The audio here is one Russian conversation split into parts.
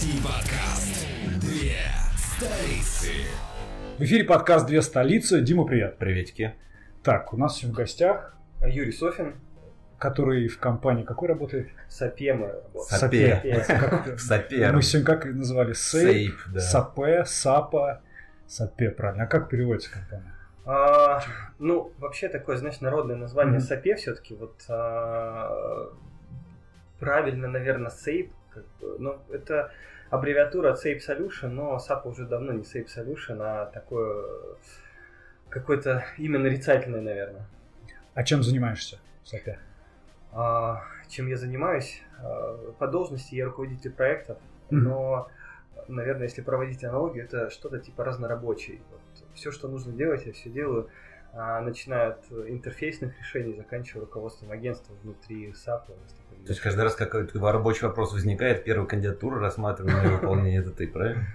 IT-подкаст. Две столицы. В эфире подкаст «Две столицы». Дима, привет. Приветики. Так, у нас сегодня в гостях, Юрий Софин, который в компании какой работает? Сапема. Сапе. Сапе. Мы сегодня как называли? Сейп, да. Сапе, Сапа, Сапе, правильно. А как переводится компания? А, ну, вообще такое, знаешь, народное название Мгм. Сапе все-таки вот а, правильно, наверное, Сейп. Как бы, ну, это аббревиатура от Sape Solution, но SAP уже давно не Sape Solution, а такое какое-то имя нарицательное, наверное. А чем занимаешься в Сапе? А, чем я занимаюсь? А, По должности я руководитель проектов, Мгм. но, наверное, если проводить аналогию, это что-то типа разнорабочий. Вот все, что нужно делать, я все делаю, начиная от интерфейсных решений, заканчивая руководством агентства внутри SAP. То есть каждый раз, как какой-то рабочий вопрос возникает, первую кандидатуру рассматриваем на выполнение, это ты, правильно?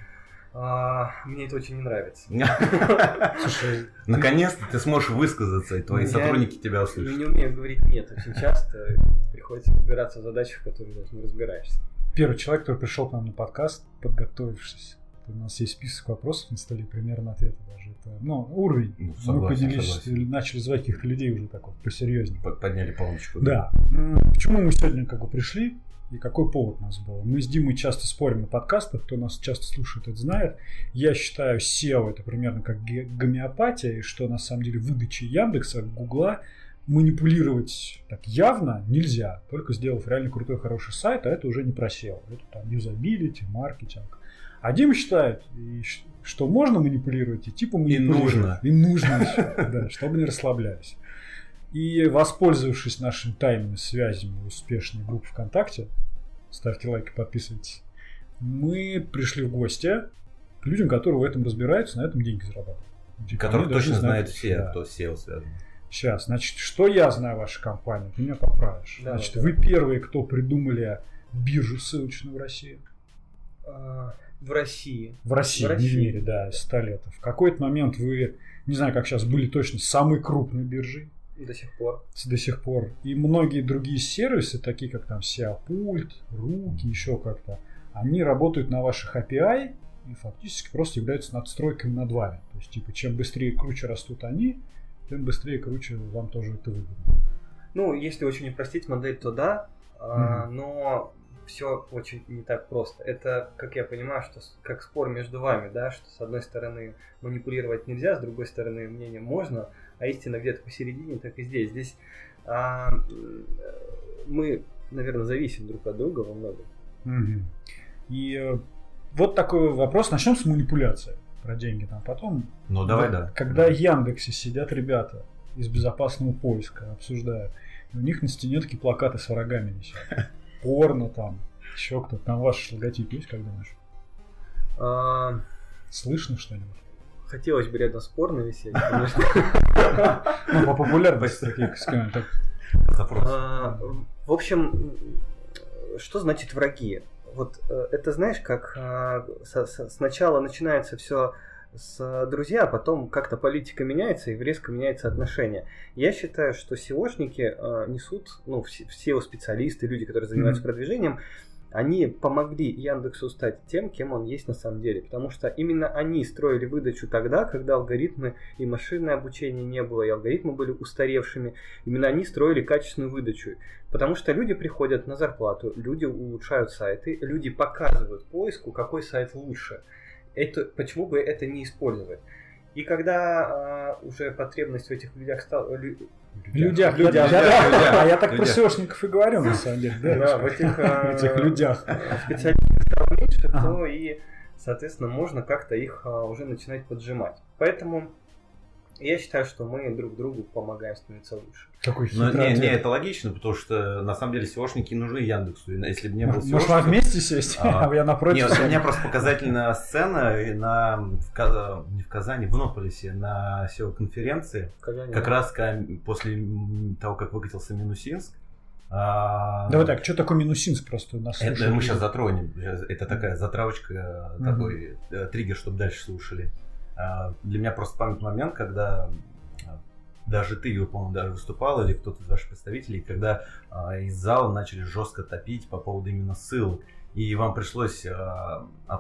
А, мне это очень не нравится. Слушай, Наконец-то ты сможешь высказаться, и твои Я- сотрудники тебя Я услышат. не умею говорить нет очень часто. Приходится разбираться в задачах, в которых даже не разбираешься. первый человек, который пришел к нам на подкаст, подготовившись. У нас есть список вопросов на столе, примерно ответы даже. Это, ну, уровень. Ну, Мы согласен, поделились, согласен. начали звать каких-то людей уже так вот посерьезнее. Под- Подняли полночку. Да. М, Почему мы сегодня как бы пришли и какой повод у нас был? Мы с Димой часто спорим на подкастах, кто нас часто слушает, это знает. Я считаю SEO это примерно как гомеопатия, и что на самом деле выдачи Яндекса, Гугла манипулировать так явно нельзя, только сделав реально крутой, хороший сайт, а это уже не про SEO. Это там юзабилити, маркетинг. А Дима считает, и что можно манипулировать, и типа манипулировать. нужно. И нужно еще, да, чтобы не расслаблялись. И воспользовавшись нашими тайными связями успешной группе ВКонтакте, ставьте лайки, подписывайтесь, мы пришли в гости к людям, которые в этом разбираются, на этом деньги зарабатывают. Которых даже точно знают все, да. кто с SEO связан. Сейчас, значит, что я знаю о вашей компании? Ты меня поправишь. Да, значит, да. вы первые, кто придумали биржу ссылочную в России. В России. В России, В не в России, мире, да, да. 100 лет. В какой-то момент вы, не знаю, как сейчас, были точно самой крупной биржей До сих пор. до сих пор. И многие другие сервисы, такие как там SEO-пульт, руки, еще как-то, они работают на ваших API и фактически просто являются надстройками над вами. То есть, типа, чем быстрее и круче растут они, тем быстрее и круче вам тоже это выгодно. Ну, если очень упростить модель, то да, а, но все очень не так просто. Это, как я понимаю, что как спор между вами, да, что с одной стороны манипулировать нельзя, с другой стороны мнение можно, а истина где-то посередине, так и здесь. Здесь а, мы, наверное, зависим друг от друга во многом. Мгм. И э, вот такой вопрос. Начнем с манипуляции про деньги. Там потом Ну, давай, Вот да. Когда в Яндексе сидят ребята из безопасного поиска, обсуждают, у них на стене такие плакаты с врагами висят. Порно там, еще кто-то. Там ваш логотип есть, как думаешь? А, Слышно что-нибудь? хотелось бы рядом спорно висеть, конечно. Ну, по популярности такие. Запрос. А, В общем, что значит враги? Вот э, это знаешь, как а, сначала начинается все с друзья, а потом как-то политика меняется и резко меняется отношение. Я считаю, что SEOшники э, несут, ну, все- SEO-специалисты, люди, которые занимаются Мгм. продвижением, они помогли Яндексу стать тем, кем он есть на самом деле. Потому что именно они строили выдачу тогда, когда алгоритмы и машинное обучение не было, и алгоритмы были устаревшими. Именно они строили качественную выдачу. Потому что люди приходят на зарплату, люди улучшают сайты, люди показывают поиску, какой сайт лучше. Это, почему бы это не использовать? И когда а, уже потребность в этих людях стала... лю- Людях, людях, да, да, да. людях, А я так про людях. SEOшников и говорю, на самом деле. Да, Да, в этих, а, этих людях. специалистов стало меньше, Ага. то и, соответственно, можно как-то их а, уже начинать поджимать. Поэтому я считаю, что мы друг другу помогаем становиться лучше. Ну, хитрый не, не, это логично, потому что на самом деле SEOшники нужны Яндексу. Если бы не было Может, может, вам SEOшников- вместе сесть, А, а я напротив. Нет, у меня просто показательная сцена и на, в, не в Казани, в Нополисе на SEO-конференции. Когда Как раз после того, как выкатился Минусинск. а, Давай так, что такое Минусинск просто у нас Это мы сейчас затронем. Это такая затравочка, Мгм. такой э, триггер, чтобы дальше слушали. А, Для меня просто памятный момент, когда а, даже ты, Юр, по-моему, даже выступал, или кто-то из ваших представителей, когда а, из зала начали жестко топить по поводу именно ссылок. и вам пришлось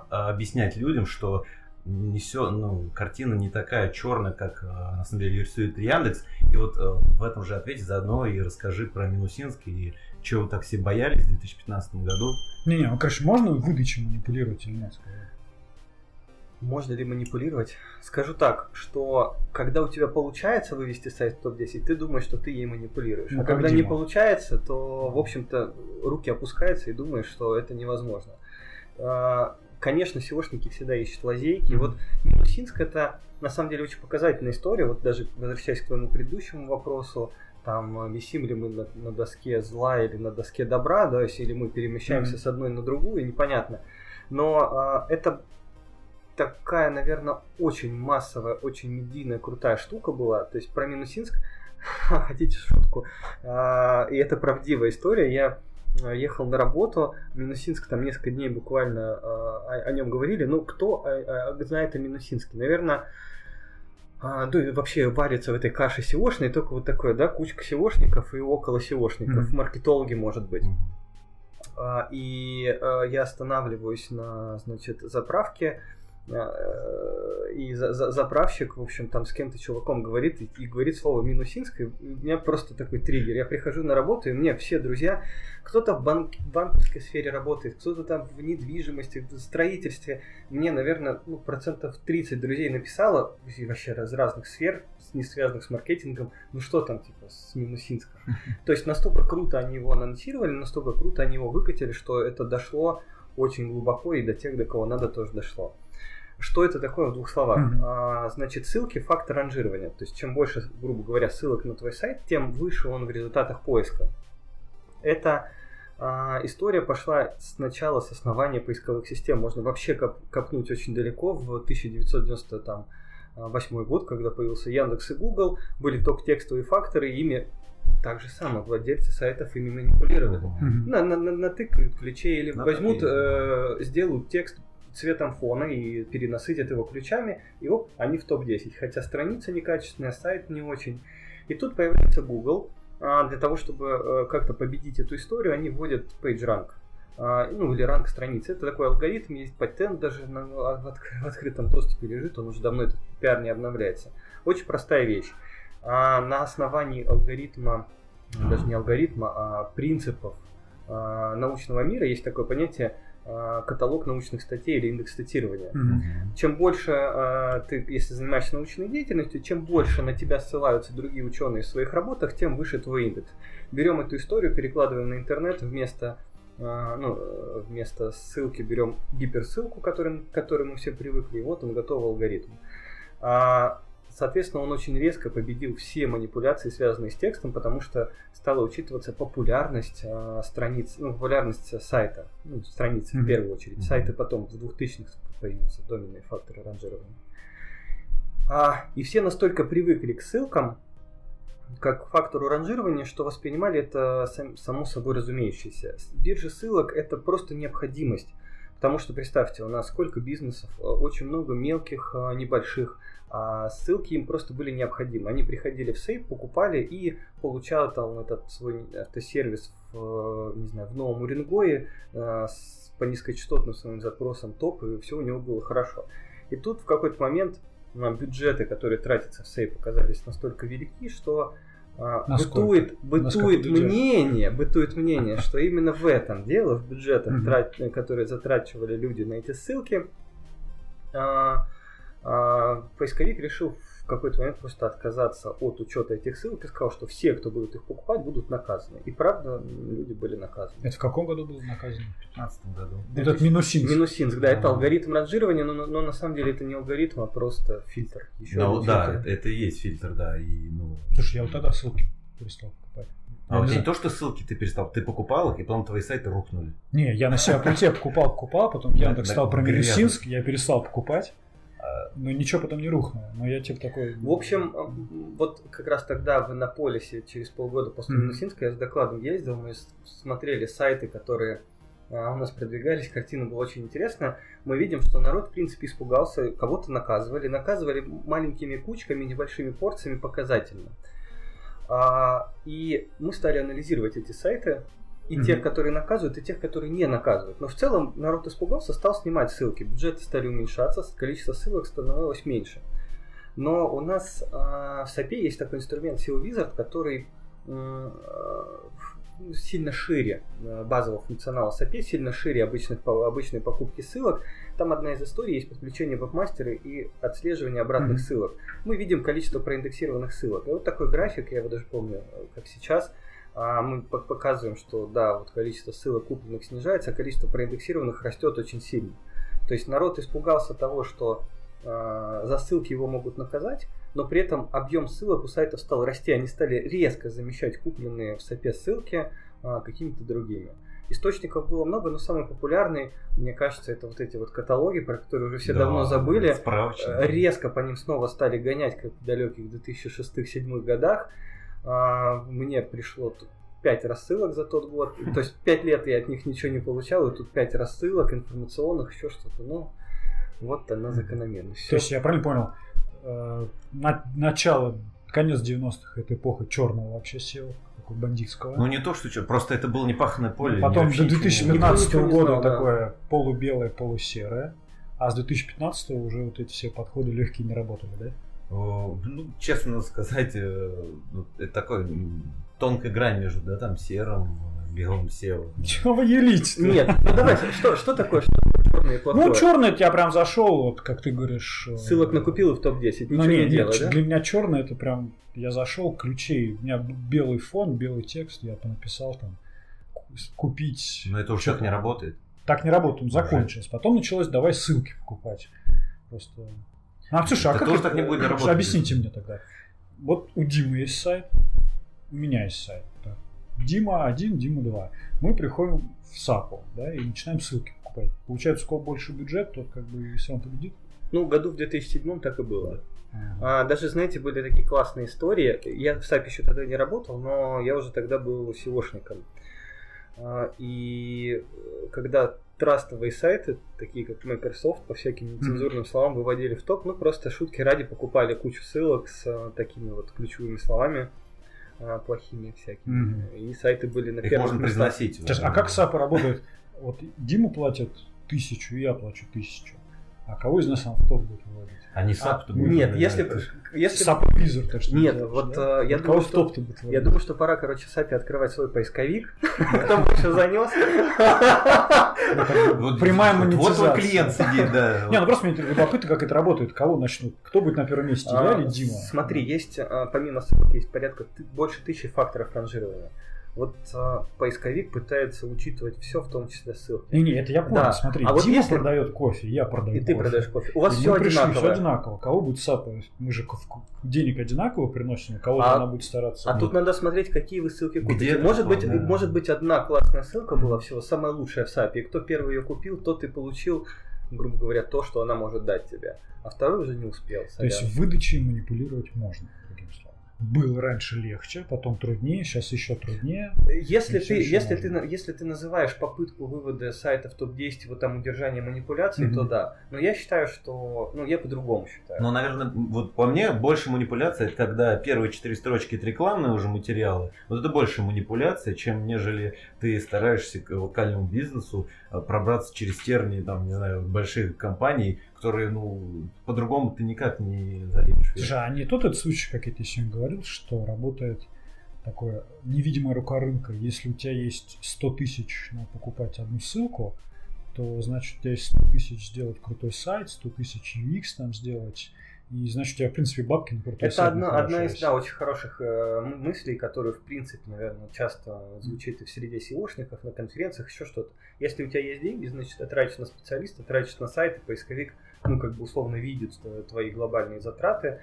объяснять людям, что не все, ну, картина не такая черная, как на самом деле рисует Яндекс. И вот в этом же ответе заодно и расскажи про Минусинск и чего вы так все боялись в 2015 году. Не-не, ну, конечно, можно выдачей манипулировать или нет? Можно ли манипулировать? Скажу так, что когда у тебя получается вывести сайт в топ-10, ты думаешь, что ты ей манипулируешь. Ну, а когда не Дима. получается, то, в общем-то, руки опускаются и думаешь, что это невозможно. А, Конечно, SEOшники всегда ищут лазейки. И Мгм. вот Минусинск это на самом деле очень показательная история. Вот даже возвращаясь к твоему предыдущему вопросу, там э, висим ли мы на, на доске зла или на доске добра, да, если или мы перемещаемся Мгм. с одной на другую, непонятно. Но а, это такая, наверное, очень массовая, очень медийная, крутая штука была. То есть про Минусинск, хотите шутку, А, и это правдивая история. Я а, ехал на работу, Минусинск там несколько дней буквально а, о, о нем говорили. Ну, кто а, знает о Минусинске? Наверное, а, ну и вообще варится в этой каше сеошной только вот такое, да, кучка сеошников и около сеошников, Мгм. маркетологи, может быть. А, И я останавливаюсь на, значит, заправке, и за- за- заправщик, в общем, там с кем-то чуваком говорит, и, и говорит слово Минусинск, и у меня просто такой триггер. Я прихожу на работу, и мне все друзья, кто-то в банк- банковской сфере работает, кто-то там в недвижимости, в строительстве. Мне, наверное, ну, процентов 30 друзей написало, вообще из разных сфер, не связанных с маркетингом, ну что там, типа, с Минусинска. То есть настолько круто они его анонсировали, настолько круто они его выкатили, что это дошло очень глубоко и до тех, до кого надо, тоже дошло. Что это такое в двух словах? Мгм. А, значит, ссылки фактор ранжирования. То есть, чем больше, грубо говоря, ссылок на твой сайт, тем выше он в результатах поиска. Эта а, история пошла сначала с основания поисковых систем. Можно вообще коп- копнуть очень далеко в 1998 год, когда появился Яндекс и Google, были только текстовые факторы, и ими так же самое владельцы сайтов ими манипулировали. Мгм. На, на, на- натыкают ключей или На возьмут, э, сделают текст цветом фона и перенасытят его ключами, и оп, они в топ-10. Хотя страница некачественная, сайт не очень. И тут появляется Google. А, для того, чтобы э, как-то победить эту историю, они вводят PageRank. А, ну, или ранг страницы. Это такой алгоритм, есть патент даже на- в, отк- в открытом доступе лежит, он уже давно этот пиар не обновляется. Очень простая вещь. А, на основании алгоритма, даже не алгоритма, а принципов а, научного мира есть такое понятие а, каталог научных статей или индекс цитирования. Мгм. Чем больше а, ты, если занимаешься научной деятельностью, чем больше на тебя ссылаются другие ученые в своих работах, тем выше твой индекс. Берем эту историю, перекладываем на интернет вместо а, ну, э, вместо ссылки берем гиперссылку, к которой мы все привыкли, и вот он готовый алгоритм. А, соответственно, он очень резко победил все манипуляции, связанные с текстом, потому что стала учитываться популярность а, страниц, ну, популярность сайта, ну, страницы в Мгм. первую очередь. Сайты потом в 2000-х появился доменные факторы ранжирования. А, и все настолько привыкли к ссылкам, как к фактору ранжирования, что воспринимали это сам- само собой разумеющееся. Биржа ссылок это просто необходимость. Потому что представьте, у нас сколько бизнесов, э, очень много мелких, э, небольших, а ссылки им просто были необходимы. Они приходили в сейф, покупали и получали там этот свой автосервис в, э, не знаю, в Новом Уренгое э, с- по низкочастотным своим запросам топ, и все у него было хорошо. И тут в какой-то момент а, бюджеты, которые тратятся в сейф, оказались настолько велики, что а, Насколько? бытует, бытует мнение, бытует мнение, что именно в этом дело, в бюджетах, Мгм. трат- которые затрачивали люди на эти ссылки, а, а, поисковик решил в какой-то момент просто отказаться от учета этих ссылок и сказал, что все, кто будут их покупать, будут наказаны. И правда, люди были наказаны. Это в каком году было наказано? В 2015 году. Этот минусинс. Минусинск, да, это Ага. алгоритм ранжирования, но, но- но на самом деле это не алгоритм, а просто фильтр. Еще Ну, да, фильтр. это, это и есть фильтр, да. И, ну... Слушай, я вот тогда ссылки перестал покупать. А у не тебя не знаю. то, что ссылки ты перестал, ты покупал их, и потом твои сайты рухнули. Не, я на себя пути покупал, покупал, потом Яндекс стал про. Минусинск, я перестал покупать. А, Но ничего потом не рухнуло. Но я типа такой... В общем, м, вот как раз тогда в Иннополисе, через полгода после. Минусинска, я с докладом ездил, мы смотрели сайты, которые а, у нас продвигались, картина была очень интересная. Мы видим, что народ, в принципе, испугался, кого-то наказывали. Наказывали маленькими кучками, небольшими порциями показательно. А, и мы стали анализировать эти сайты, и Мгм. тех, которые наказывают, и тех, которые не наказывают. Но в целом народ испугался, стал снимать ссылки. Бюджеты стали уменьшаться, количество ссылок становилось меньше. Но у нас а, в SAP есть такой инструмент SEO Wizard, который ну, сильно шире э, базового функционала SAP, сильно шире обычных, обычной покупки ссылок. Там одна из историй есть подключение веб-мастера и отслеживание обратных Мгм. ссылок. Мы видим количество проиндексированных ссылок. И вот такой график, я его даже помню, э, как сейчас, мы по- показываем, что да, вот количество ссылок купленных снижается, а количество проиндексированных растет очень сильно. То есть народ испугался того, что а, за ссылки его могут наказать, но при этом объем ссылок у сайтов стал расти. Они стали резко замещать купленные в САПе ссылки а, какими-то другими. Источников было много, но самый популярный, мне кажется, это вот эти вот каталоги, про которые уже все Да, давно забыли. Справочник. Э, резко по ним снова стали гонять, как в далеких 2006-2007 годах. А, Мне пришло тут 5 рассылок за тот год. То есть 5 лет я от них ничего не получал, и тут 5 рассылок информационных, еще что-то. Ну, вот она закономерность. То есть я правильно понял, э, на- начало, конец 90-х это эпоха черного вообще SEO, такого бандитского. Ну не то, что что, просто это было непаханное поле. Потом до ничего не 2015 Никто ничего не года знал, да. такое полубелое, полусерое. А с 2015 уже вот эти все подходы легкие не работали, да? Ну, честно сказать, э, ну, это такой тонкая грань между, да, там, серым, белым SEO. Чего вы елите? Нет, ну давай, что, что такое, что и плохое? Ну, черный я прям зашел, вот как ты говоришь. э, Ссылок накупил и в топ-10, Ну ничего не, не нет, делай, да? для меня черный это прям я зашел, ключей, у меня белый фон, белый текст, я написал там ку- купить. Но это уже так не работает. Так не работает, он Уже. закончилось. Потом началось давай ссылки покупать. Просто. А, слушай, а Это как тоже это- так не будет работать. Объясните мне тогда. Вот у Димы есть сайт, у меня есть сайт. так. Дима 1, Дима 2. Мы приходим в САПу, да, и начинаем ссылки покупать. Получается, у кого больше бюджет, тот как бы, если он победит. Ну, году в 2007 так и было. Ага. А, даже, знаете, были такие классные истории. Я в САПе еще тогда не работал, но я уже тогда был SEOшником. А, и когда трастовые сайты, такие как Microsoft, по всяким нецензурным словам выводили в топ, ну просто шутки ради покупали кучу ссылок с а, такими вот ключевыми словами а, плохими всякими. Мгм. И сайты были на Их первых можно местах. произносить. Сейчас, а как САПа работает? Вот Диму платят тысячу, я плачу тысячу. А кого из нас топ будет выводить? Они А, сап нет, если, если САП Визор, так что Нет, вот, да? э, я Вот думаю, что- Я думаю, что пора, короче, Сапи открывать свой поисковик. Кто больше занес? Ну, бы Прямая Вот монетизация. твой клиент сидит, да. Не, ну просто мне любопытно, как это работает, кого начнут, кто будет на первом месте, я А, или Дима? Смотри, есть а, помимо ссылок есть порядка больше тысячи факторов ранжирования. Вот а, поисковик пытается учитывать все, в том числе ссылки. Не, не, это я понял, Да. смотри, А вот Дима если- продает кофе, я продаю И ты кофе. продаешь кофе. У вас И все пришли, все одинаково. Кого будет Sape? Мы же денег одинаково приносим, у кого-то А- она будет стараться. А тут надо смотреть, какие вы ссылки Где купите. это Может быть, да. может быть, одна классная ссылка была всего самая лучшая в Sape. И кто первый ее купил, тот и получил, грубо говоря, то, что она может дать тебе. А второй уже не успел. То есть сорян. выдачей манипулировать можно, Было раньше легче, потом труднее, сейчас еще труднее. Если ты, если, ты, можно. если ты называешь попытку вывода сайта в топ-10 вот там удержание манипуляций, Мгм. то да. Но я считаю, что... Ну, я по-другому считаю. Ну, наверное, вот по мне больше манипуляция, это когда первые четыре строчки это рекламные уже материалы. Вот это больше манипуляция, чем нежели ты стараешься к локальному бизнесу э, пробраться через тернии, там, не знаю, больших компаний, которые, ну, по-другому ты никак не заедешь. Слушай, а не тот этот случай, как я тебе сегодня говорил, что работает такое невидимая рука рынка. Если у тебя есть 100 тысяч на покупать одну ссылку, то значит у тебя есть 100 тысяч сделать крутой сайт, 100 тысяч UX там сделать, и значит у тебя в принципе бабки на крутой Это сайт. одна, на одна хороший из да, очень хороших э, мыслей, которые, в принципе, наверное, часто звучит и в среде SEOшников, на конференциях, еще что-то. Если у тебя есть деньги, значит, ты тратишь на специалиста, тратишь на сайт, и поисковик, ну, как бы условно видит твои глобальные затраты.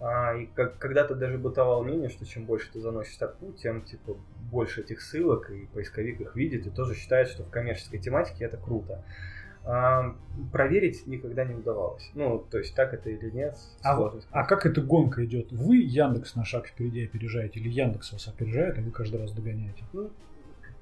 А, и как, когда-то даже бытовало мнение, что чем больше ты заносишь строку, тем типа больше этих ссылок, и поисковик их видит, и тоже считает, что в коммерческой тематике это круто. А, проверить никогда не удавалось. Ну, то есть так это или нет, А, вот- а как эта гонка идет? Вы Яндекс на шаг впереди опережаете, или Яндекс вас опережает, а вы каждый раз догоняете? Ну,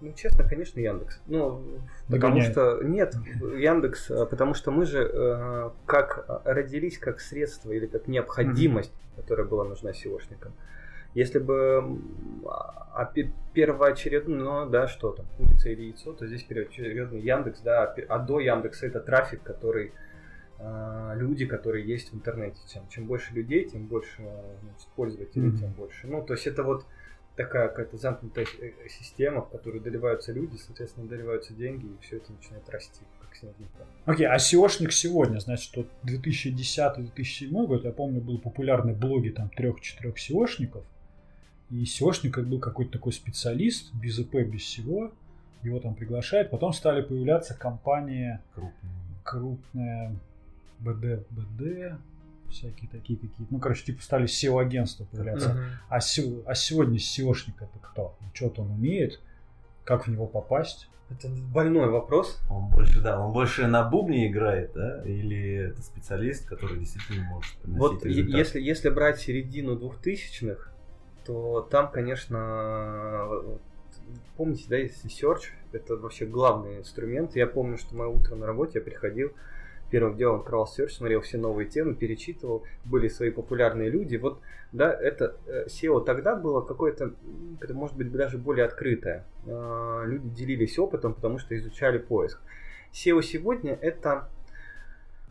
ну, честно, конечно, Яндекс. Ну, потому Догоняет. что нет, Яндекс, а, потому что мы же э, как а, родились как средство или как необходимость, которая была нужна SEOшникам. Если бы а, пе- первоочередно, да, что там, курица или яйцо, то здесь первоочередный Яндекс, да, а а до Яндекса это трафик, который а, люди, которые есть в интернете. Чем, чем больше людей, тем больше значит, пользователей, Мгм. тем больше. Ну, то есть это вот такая какая-то замкнутая э, система, в которую доливаются люди, соответственно, доливаются деньги, и все это начинает расти, как снежный ком. Окей, а SEOшник сегодня, значит, вот 2010-2007 год, я помню, был популярный блоги там трех-четырех SEOшников, и SEOшник это был какой-то такой специалист, без ИП, без всего, его там приглашают, потом стали появляться компании Крупный. крупные, БД, БД, всякие такие какие-то, ну, короче, типа стали SEO-агентства появляться. А, SEO а сегодня SEOшник это кто? Что-то он умеет, как в него попасть? Это больной вопрос. Он больше, да, он больше на бубне играет, да? Или это специалист, который действительно может приносить Вот результат? если, если брать середину двухтысячных, то там, конечно, помните, да, если Search, это вообще главный инструмент. Я помню, что мое утро на работе я приходил, первым делом открывал Search, смотрел все новые темы, перечитывал, были свои популярные люди. Вот, да, это э, SEO тогда было какое-то, может быть даже более открытое. Э, Люди делились опытом, потому что изучали поиск. SEO сегодня это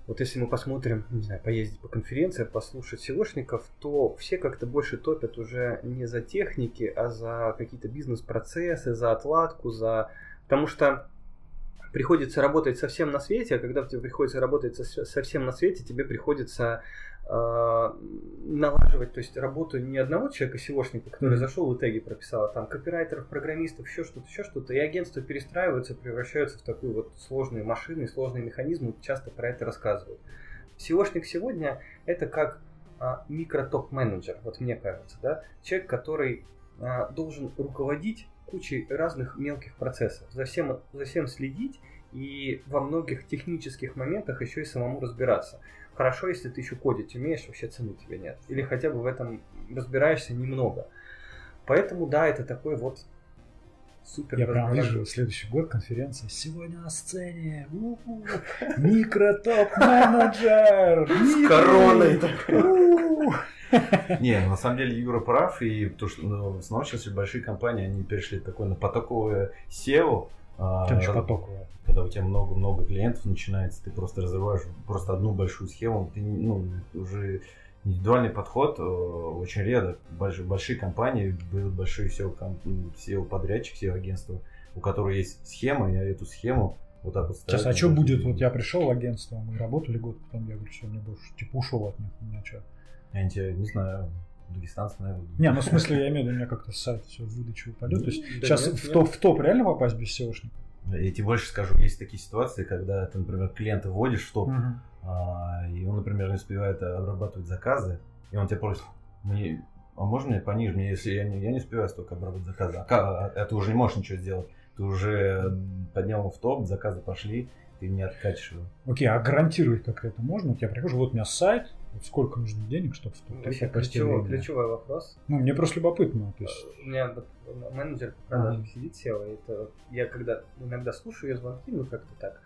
вот если мы посмотрим, не знаю, поездить по конференциям, послушать SEOшников, то все как-то больше топят уже не за техники, а за какие-то бизнес-процессы, за отладку, за... Потому что приходится работать совсем на свете, а когда тебе приходится работать со- совсем на свете, тебе приходится э, налаживать, то есть работу не одного человека SEOшника, который Мгм. зашел и теги прописал, а там копирайтеров, программистов, еще что-то, еще что-то, и агентства перестраиваются, превращаются в такую вот сложные машины, сложные механизмы, часто про это рассказывают. SEOшник сегодня это как а, микро-топ-менеджер, вот мне кажется, да, человек, который а, должен руководить кучей разных мелких процессов, за всем, за всем следить и во многих технических моментах еще и самому разбираться. Хорошо, если ты еще кодить умеешь, вообще цены тебе нет. Или хотя бы в этом разбираешься немного. Поэтому, да, это такой вот супер Я прям вижу следующий год конференция. Сегодня на сцене микро-топ-менеджер! С короной У-у. Не, на самом деле Юра прав, и то, что ну, снова сейчас большие компании, они перешли такое на потоковое SEO. а, Там еще потоковая. когда у тебя много-много клиентов начинается, ты просто разрываешь просто одну большую схему, ты ну, уже индивидуальный подход э, очень редко. Большие, большие компании, берут большие SEO, ком- SEO подрядчик, SEO агентства, у которого есть схема, и эту схему вот так вот Сейчас, а что будет? Вот я пришел в агентство, мы работали год, потом я говорю, что мне больше, типа, ушел от них, у меня что? Я не, знаю, дагестанцы, наверное. Не, ну в смысле, я имею в виду, у меня как-то сайт все в выдачу упадет. То есть Да сейчас нет, в, нет. топ, в топ реально попасть без SEOшника? Я тебе больше скажу, есть такие ситуации, когда ты, например, клиента вводишь в топ, а, и он, например, не успевает обрабатывать заказы, и он тебя просит, мне, а можно мне пониже, мне, если я не, я не успеваю столько обрабатывать заказы, а, ка- а ты уже не можешь ничего сделать, ты уже поднял его в топ, заказы пошли, ты не его. Окей, а гарантировать как это можно? Вот я прихожу, вот у меня сайт, сколько нужно денег, чтобы в топ Вообще попасть ключевой, вопрос. Ну, мне просто любопытно. То есть, У меня менеджер по продажам сидит, сел, и это я когда иногда слушаю ее звонки, ну как-то так,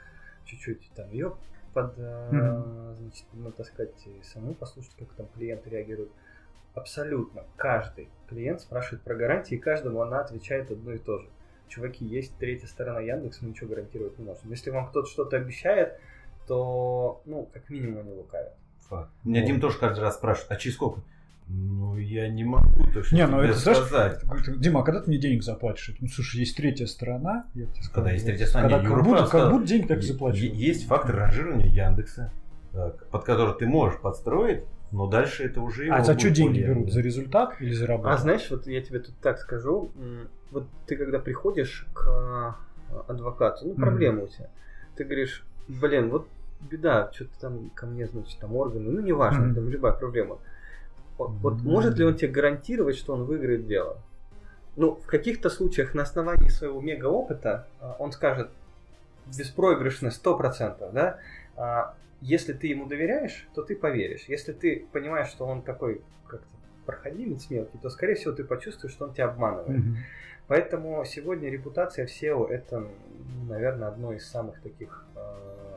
чуть-чуть там ее под, Мгм. значит, натаскать и саму послушать, как там клиенты реагируют. Абсолютно каждый клиент спрашивает про гарантии, и каждому она отвечает одно и то же. Чуваки, есть третья сторона Яндекс, мы ничего гарантировать не можем. Если вам кто-то что-то обещает, то, ну, как минимум они лукавят. Факт. Меня Вот. Дим тоже каждый раз спрашивает, а через сколько? Ну, я не могу точно Не, ну тебе это, знаешь, сказать. говорит, Дима, а когда ты мне денег заплатишь? Ну, слушай, есть третья сторона. Я тебе скажу, Когда есть третья сторона, когда не, как, будто, прав как будто деньги так заплачивают. Есть фактор ранжирования Яндекса, под который ты можешь подстроить, но дальше это уже его А за что деньги поле. берут? За результат или за работу? А знаешь, вот я тебе тут так скажу, вот ты когда приходишь к э, адвокату, ну проблема у тебя, ты говоришь, блин, вот беда, что-то там ко мне, значит, там органы, ну неважно, Мгм. там любая проблема. Вот, вот Мгм. может ли он тебе гарантировать, что он выиграет дело? Ну, в каких-то случаях на основании своего мега опыта он скажет беспроигрышность 100%, да? А если ты ему доверяешь, то ты поверишь. Если ты понимаешь, что он такой как-то проходимец мелкий, то, скорее всего, ты почувствуешь, что он тебя обманывает. Мгм. Поэтому сегодня репутация в SEO это, наверное, одно из самых таких э,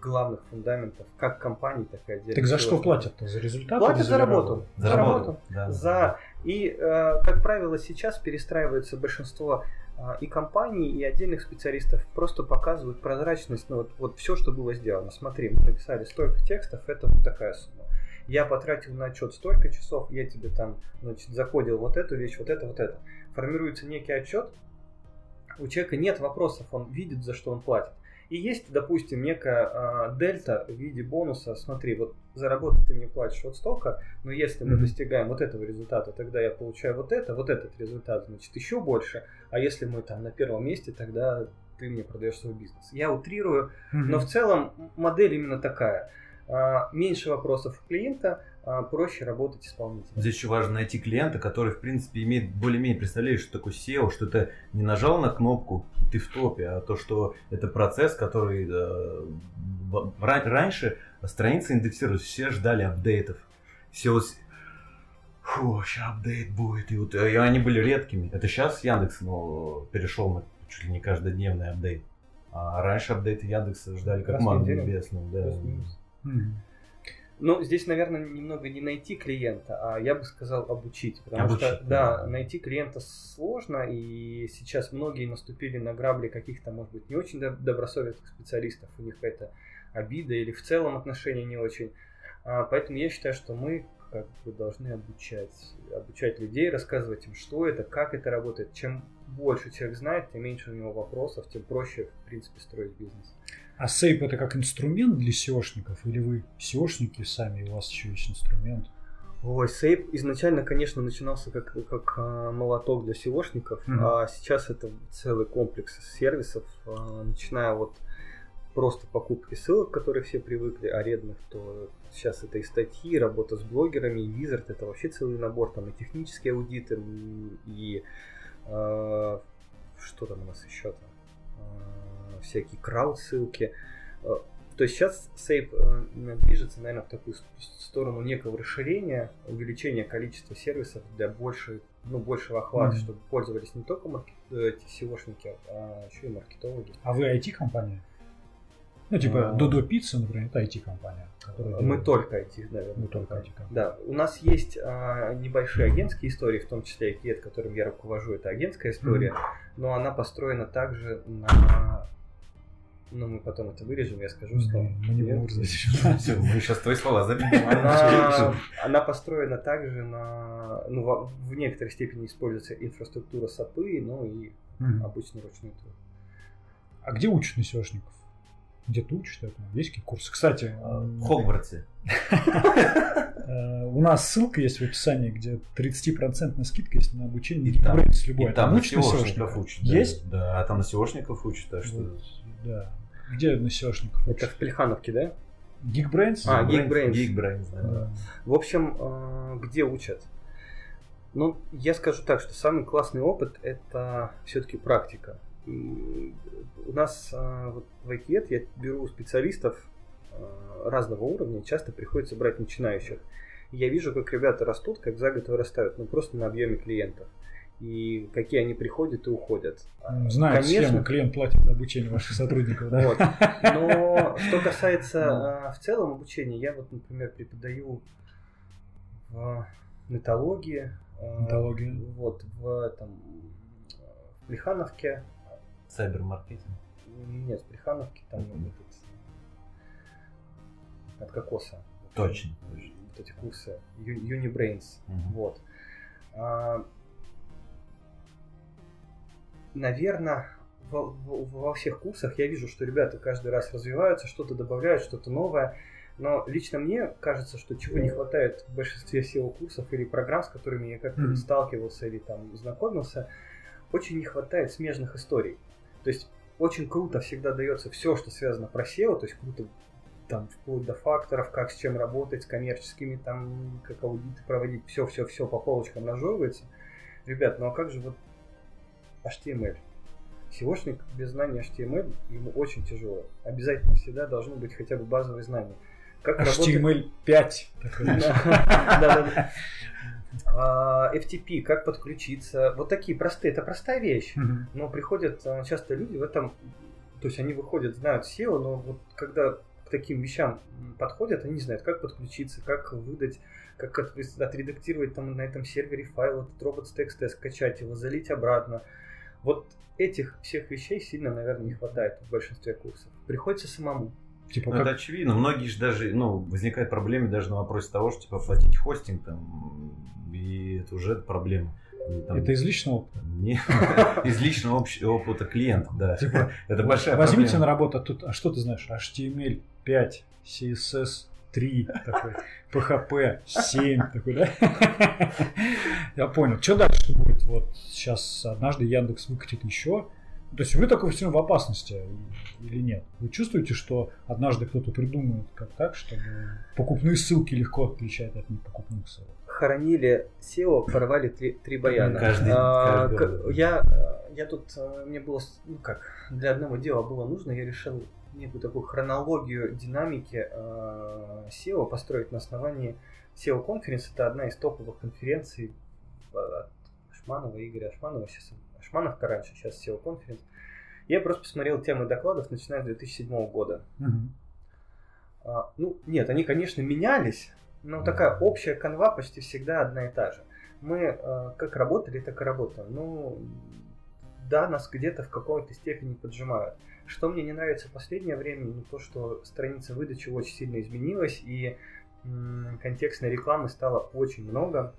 главных фундаментов как компании, так и отдельно. Так за что платят-то? За результат? Платят за работу. За работу. Да. За и, э, как правило, сейчас перестраивается большинство э, и компаний, и отдельных специалистов просто показывают прозрачность, ну вот, вот все, что было сделано. Смотри, мы написали столько текстов, это вот такая сумма. Я потратил на отчет столько часов, я тебе там, значит, закодил вот эту вещь, вот это, вот это. Формируется некий отчет, у человека нет вопросов, он видит, за что он платит. И есть, допустим, некая э, дельта в виде бонуса. Смотри, вот за работу ты мне платишь вот столько, но если мы Мгм. достигаем вот этого результата, тогда я получаю вот это, вот этот результат, значит, еще больше. А если мы там на первом месте, тогда ты мне продаешь свой бизнес. Я утрирую, Мгм. но в целом модель именно такая. А, Меньше вопросов у клиента, проще работать исполнителем. Здесь еще важно найти клиента, который, в принципе, имеет более-менее представляет, что такое SEO, что это не нажал на кнопку, и ты в топе, а то, что это процесс, который э, раньше страницы индексировались, все ждали апдейтов. SEO Фу, сейчас апдейт будет. И, вот, и они были редкими. Это сейчас Яндекс ну, перешел на чуть ли не каждодневный апдейт. А раньше апдейты Яндекса ждали как Раз в ману неделю. небесную. Да. Плюс-минус. Ну, здесь, наверное, немного не найти клиента, а я бы сказал обучить. Потому Обучить, что, да. да, найти клиента сложно, и сейчас многие наступили на грабли каких-то, может быть, не очень доб- добросовестных специалистов. У них какая-то обида или в целом отношения не очень. А, поэтому я считаю, что мы как бы должны обучать, обучать людей, рассказывать им, что это, как это работает. Чем больше человек знает, тем меньше у него вопросов, тем проще, в принципе, строить бизнес. А сейп это как инструмент для SEOшников? Или вы SEOшники сами, и у вас еще есть инструмент? Ой, Сейп изначально, конечно, начинался как, как а, молоток для SEOшников, Мгм. а сейчас это целый комплекс сервисов, а, начиная от просто покупки ссылок, к которой все привыкли, арендных, то сейчас это и статьи, и работа с блогерами, и Wizard, это вообще целый набор, там и технические аудиты, м, и а, что там у нас еще там, всякие крауд-ссылки. А, То есть сейчас Сейп э, движется, наверное, в такую сторону некого расширения, увеличения количества сервисов для большей, ну, большего охвата, Мгм. чтобы пользовались не только маркет, э, SEOшники, а еще и маркетологи. А вы IT-компания? Ну, типа, А. Додо Пицца, например, это IT-компания. Мы делает- только IT, наверное. Мы только IT-компания. Да, у нас есть а, небольшие агентские истории, в том числе и клиент, которым я руковожу, это агентская история, но она построена также на... Ну, мы потом это вырежем, я скажу, что... Мы не будем вырезать. Все, мы сейчас твои слова забьем. Она, она построена также на... Ну, в некоторой степени используется инфраструктура САПы, ну и Мгм. обычный ручной труд. А где учат на SEOшников? Где-то учат этому? Есть какие курсы? Кстати, В Хогвартсе. э, у нас ссылка есть в описании, где 30% скидка есть на обучение И там- Geekbrains любой. И там на учат на SEOшников учат. да. Есть? Да, а там на SEOшников учат, так что... Вот, да. Где на SEOшников Это в Плехановке, да? Geekbrains? А, Geekbrains. Geekbrains. Да. Да. В общем, э, где учат? Ну, я скажу так, что самый классный опыт это все-таки практика. У нас э, вот в IKED я беру специалистов разного уровня, часто приходится брать начинающих. Я вижу, как ребята растут, как за год вырастают, ну просто на объеме клиентов. И какие они приходят и уходят. А, Знаю схему, клиент платит за обучение ваших сотрудников, да? Вот. Но что касается а, в целом обучения, я вот, например, преподаю в нетологии, а, Нетология. вот в этом в Плехановке, Сайбермаркетинг. нет, в Плехановке там Мгм. От кокоса. Точно, точно. Вот эти курсы Unibrains. Мгм. Вот. А, Наверное, во, во- во всех курсах я вижу, что ребята каждый раз развиваются, что-то добавляют, что-то новое. Но лично мне кажется, что чего не хватает в большинстве SEO-курсов или программ, с которыми я как-то Мгм. сталкивался или там знакомился, очень не хватает смежных историй. То есть очень круто всегда дается все, что связано про SEO, то есть круто там вплоть до факторов, как с чем работать, с коммерческими, там, как аудиты проводить, все-все-все по полочкам разжевывается. Ребят, ну а как же вот HTML? SEOшник без знания HTML ему очень тяжело. Обязательно всегда должны быть хотя бы базовые знания. Как HTML 5. Да-да-да. А, FTP, как подключиться. Вот такие простые, это простая вещь. Но приходят а, часто люди в этом, то есть они выходят, знают SEO, но вот когда к таким вещам подходят, они не знают, как подключиться, как выдать, как от- отредактировать там на этом сервере файл, этот robots.txt, скачать его, залить обратно. Вот этих всех вещей сильно, наверное, не хватает в большинстве курсов. Приходится самому. Типа Ну, как это очевидно. Многие же даже, ну, возникает проблема даже на вопросе того, что, типа, платить хостинг там, и это уже проблема. Там- это из личного опыта. Не, из личного опыта клиентов, да. Типа, Это большая Возьмите проблема. на работу, а тут, а что ты знаешь? HTML 5, CSS 3, такой, PHP 7, такой, да? Я понял. Что дальше будет? Вот сейчас однажды Яндекс выкатит еще. То есть вы такой все в опасности или нет? Вы чувствуете, что однажды кто-то придумает как так, чтобы покупные ссылки легко отличать от непокупных ссылок? Хоронили SEO, порвали три, три баяна. Каждый- А, каждый я, я тут, а, мне было, ну как, для одного дела было нужно, я решил некую такую хронологию динамики а, SEO построить на основании SEO конференц. Это одна из топовых конференций а, от Ашманова, Игоря Ашманова. Сейчас Ашманов раньше, сейчас SEO конференц. Я просто посмотрел темы докладов, начиная с 2007 года. Мгм. А, ну, нет, они, конечно, менялись, но такая общая канва почти всегда одна и та же. Мы э, как работали, так и работаем. Ну, да, нас где-то в какой-то степени поджимают. Что мне не нравится в последнее время, ну, то, что страница выдачи очень сильно изменилась, и м, контекстной рекламы стало очень много.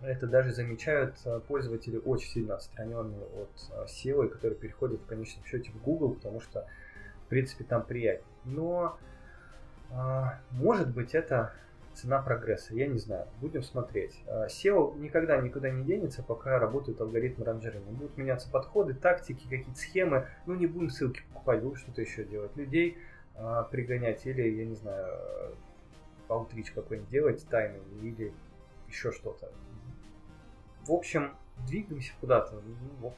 Это даже замечают э, пользователи очень сильно отстраненные от э, SEO, которые переходят в конечном счете в Google, потому что, в принципе, там приятнее. Но а, Может быть, это цена прогресса, я не знаю. Будем смотреть. А, SEO никогда никуда не денется, пока работают алгоритмы ранжирования. Будут меняться подходы, тактики, какие-то схемы. Ну, не будем ссылки покупать, будем что-то еще делать. Людей а, пригонять или, я не знаю, аутрич какой-нибудь делать тайный или еще что-то. В общем, двигаемся куда-то. Ну,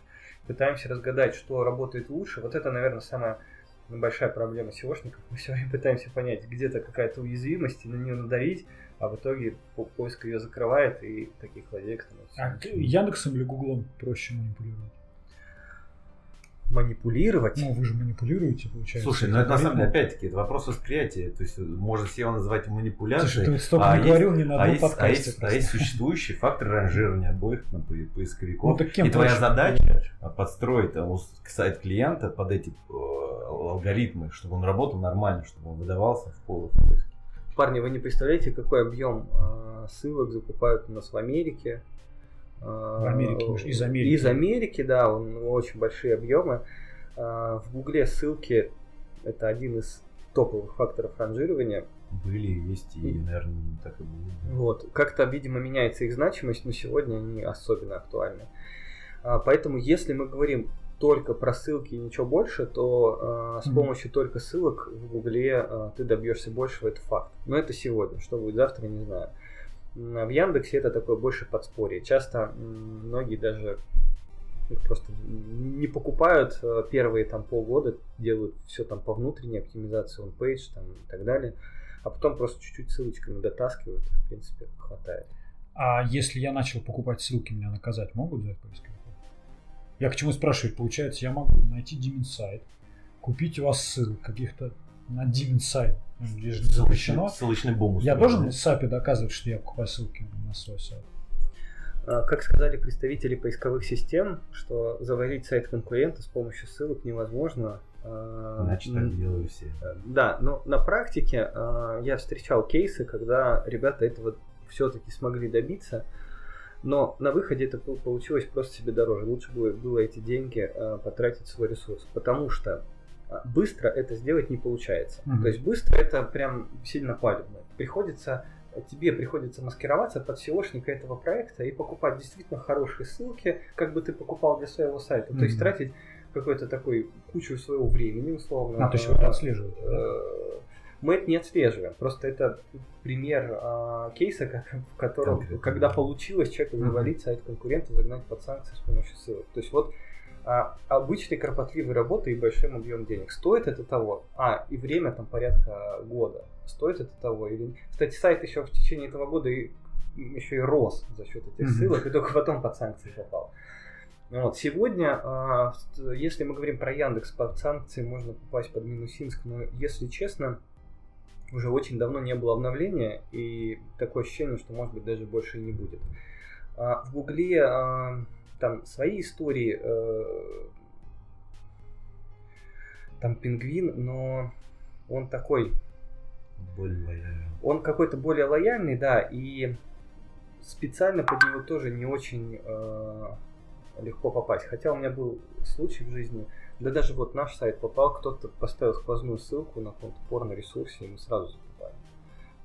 пытаемся разгадать, что работает лучше. Вот это, наверное, самая большая проблема SEOшников. Мы все время пытаемся понять, где-то какая-то уязвимость, и на нее надавить, а в итоге по- поиск ее закрывает, и таких лазеек становится. А Яндексом или Гуглом проще манипулировать? Манипулировать? Ну, вы же манипулируете, получается. Слушай, ну это на самом деле, опять-таки, это вопрос восприятия. То есть можно называть Слушай, манипуляцией. ты вот столько а не есть- говорил ни на А одном есть, а, подкасте. есть, а есть существующий фактор ранжирования обоих ну, по- поисковиков. Ну, так кем и твоя проще задача а, подстроить а, сайт клиента под эти э, алгоритмы, чтобы он работал нормально, чтобы он выдавался в по- в поиске. Парни, вы не представляете, какой объем э, ссылок закупают у нас в Америке. Э, В Америке, из Америки. Из Америки, да, он, очень большие объемы. Э, в Гугле ссылки это один из топовых факторов ранжирования. Были, есть и, наверное, так и будет. Вот. Как-то, видимо, меняется их значимость, но сегодня они особенно актуальны. А, Поэтому, если мы говорим только про ссылки и ничего больше, то э, с Мгм. помощью только ссылок в Гугле э, ты добьешься большего, это факт. Но это сегодня. Что будет завтра, не знаю. А В Яндексе это такое больше подспорье. Часто многие даже их просто не покупают э, первые там полгода, делают все там по внутренней оптимизации, он пейдж там и так далее, а потом просто чуть-чуть ссылочками дотаскивают, в принципе, хватает. А если я начал покупать ссылки, меня наказать могут за поисковиков? Я к чему спрашиваю? Получается, я могу найти Димин сайт, купить у вас ссылок каких-то на Димин сайт, здесь же запрещено. Ссылочный бонус. Я должен САПе доказывать, что я покупаю ссылки на свой сайт? А, Как сказали представители поисковых систем, что завалить сайт конкурента с помощью ссылок невозможно. А, Значит, м, так делают все. Да, но на практике а, я встречал кейсы, когда ребята этого все-таки смогли добиться, но на выходе это пол- получилось просто себе дороже. Лучше было, было эти деньги а, потратить в свой ресурс, потому что а, быстро это сделать не получается. Мгм. То есть быстро это прям сильно палевно. Приходится тебе приходится маскироваться под SEOшника этого проекта и покупать действительно хорошие ссылки, как бы ты покупал для своего сайта. То есть тратить какой-то такой кучу своего времени, условно. А, то есть вы это отслеживаете? да? Э, Мы это не отслеживаем. Просто это пример а, кейса, как- в котором, Конкретно, когда да. получилось человеку Мгм. завалить сайт конкурента, загнать под санкции с помощью ссылок. То есть вот а, обычной кропотливой работы и большим объем денег. Стоит это того? А, и время там порядка года. Стоит это того? Или... Кстати, сайт еще в течение этого года и, еще и рос за счет этих ссылок, и только потом под санкции попал. Вот. Сегодня, а, если мы говорим про Яндекс, под санкции можно попасть под Минусинск, но если честно, уже очень давно не было обновления, и такое ощущение, что, может быть, даже больше и не будет. А, в Гугле а, там свои истории, э, там пингвин, но он такой... Более лояльный. Он какой-то более лояльный, да, и специально под него тоже не очень э, легко попасть. Хотя у меня был случай в жизни, да даже вот наш сайт попал, кто-то поставил сквозную ссылку на каком-то порно-ресурсе, и мы сразу закупали.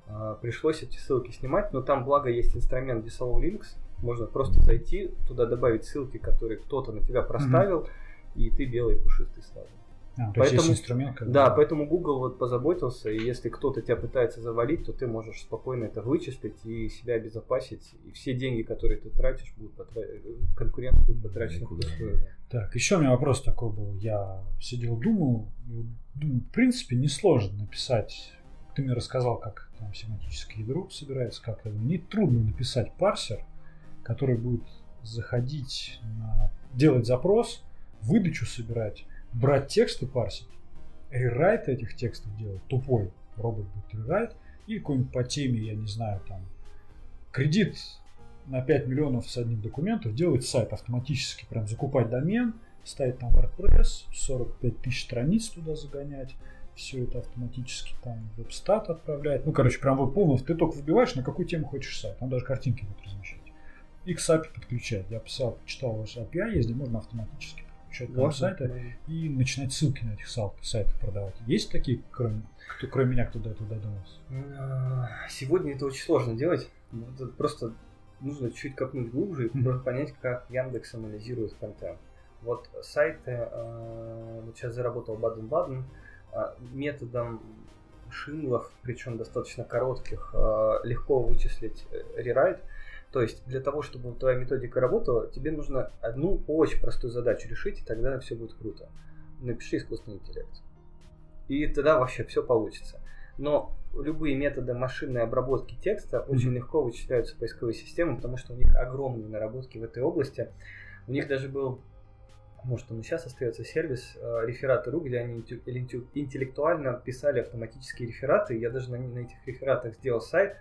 А, пришлось эти ссылки снимать, но там, благо, есть инструмент Dissolve Links, можно просто зайти, туда добавить ссылки, которые кто-то на тебя проставил, mm-hmm. и ты белый пушистый сразу. А, то поэтому, есть инструмент, как да, поэтому Google вот позаботился, и если кто-то тебя пытается завалить, то ты можешь спокойно это вычислить и себя обезопасить, и все деньги, которые ты тратишь, будут потра... конкурент будет потрачены. Так, еще у меня вопрос такой был. Я сидел, думал, и думаю, в принципе, несложно написать. Ты мне рассказал, как там семантическое ядро собирается, как это. Мне трудно написать парсер, который будет заходить на... делать запрос, выдачу собирать, брать текст и парсить, рерайт этих текстов делать, тупой робот будет рерайт, и какой-нибудь по теме, я не знаю, там, кредит на 5 миллионов с одним документом, делать сайт автоматически, прям закупать домен, ставить там WordPress, 45 тысяч страниц туда загонять, все это автоматически там веб-стат отправляет. Ну, короче, прям вот полностью ты только выбиваешь, на какую тему хочешь сайт. Там даже картинки будут размещать. И к SAP подключать. Я писал, читал ваш API, где можно автоматически подключать там сайты и начинать ссылки на этих сайтах продавать. Есть такие, кроме, кто, кроме меня, кто до этого додумался? А, сегодня это очень сложно делать. Просто нужно чуть копнуть глубже и mm-hmm. понять, как Яндекс анализирует контент. Вот сайты, э, вот сейчас заработал Баден-Баден, э, методом шинлов, причем достаточно коротких, э, легко вычислить рерайт. То есть для того, чтобы твоя методика работала, тебе нужно одну очень простую задачу решить, и тогда все будет круто. Напиши искусственный интеллект. И тогда вообще все получится. Но любые методы машинной обработки текста mm-hmm. очень легко вычисляются поисковой системой, потому что у них огромные наработки в этой области. У них даже был, может он и сейчас остается сервис э, рефераты.ру, где они интеллектуально писали автоматические рефераты. Я даже на, на этих рефератах сделал сайт,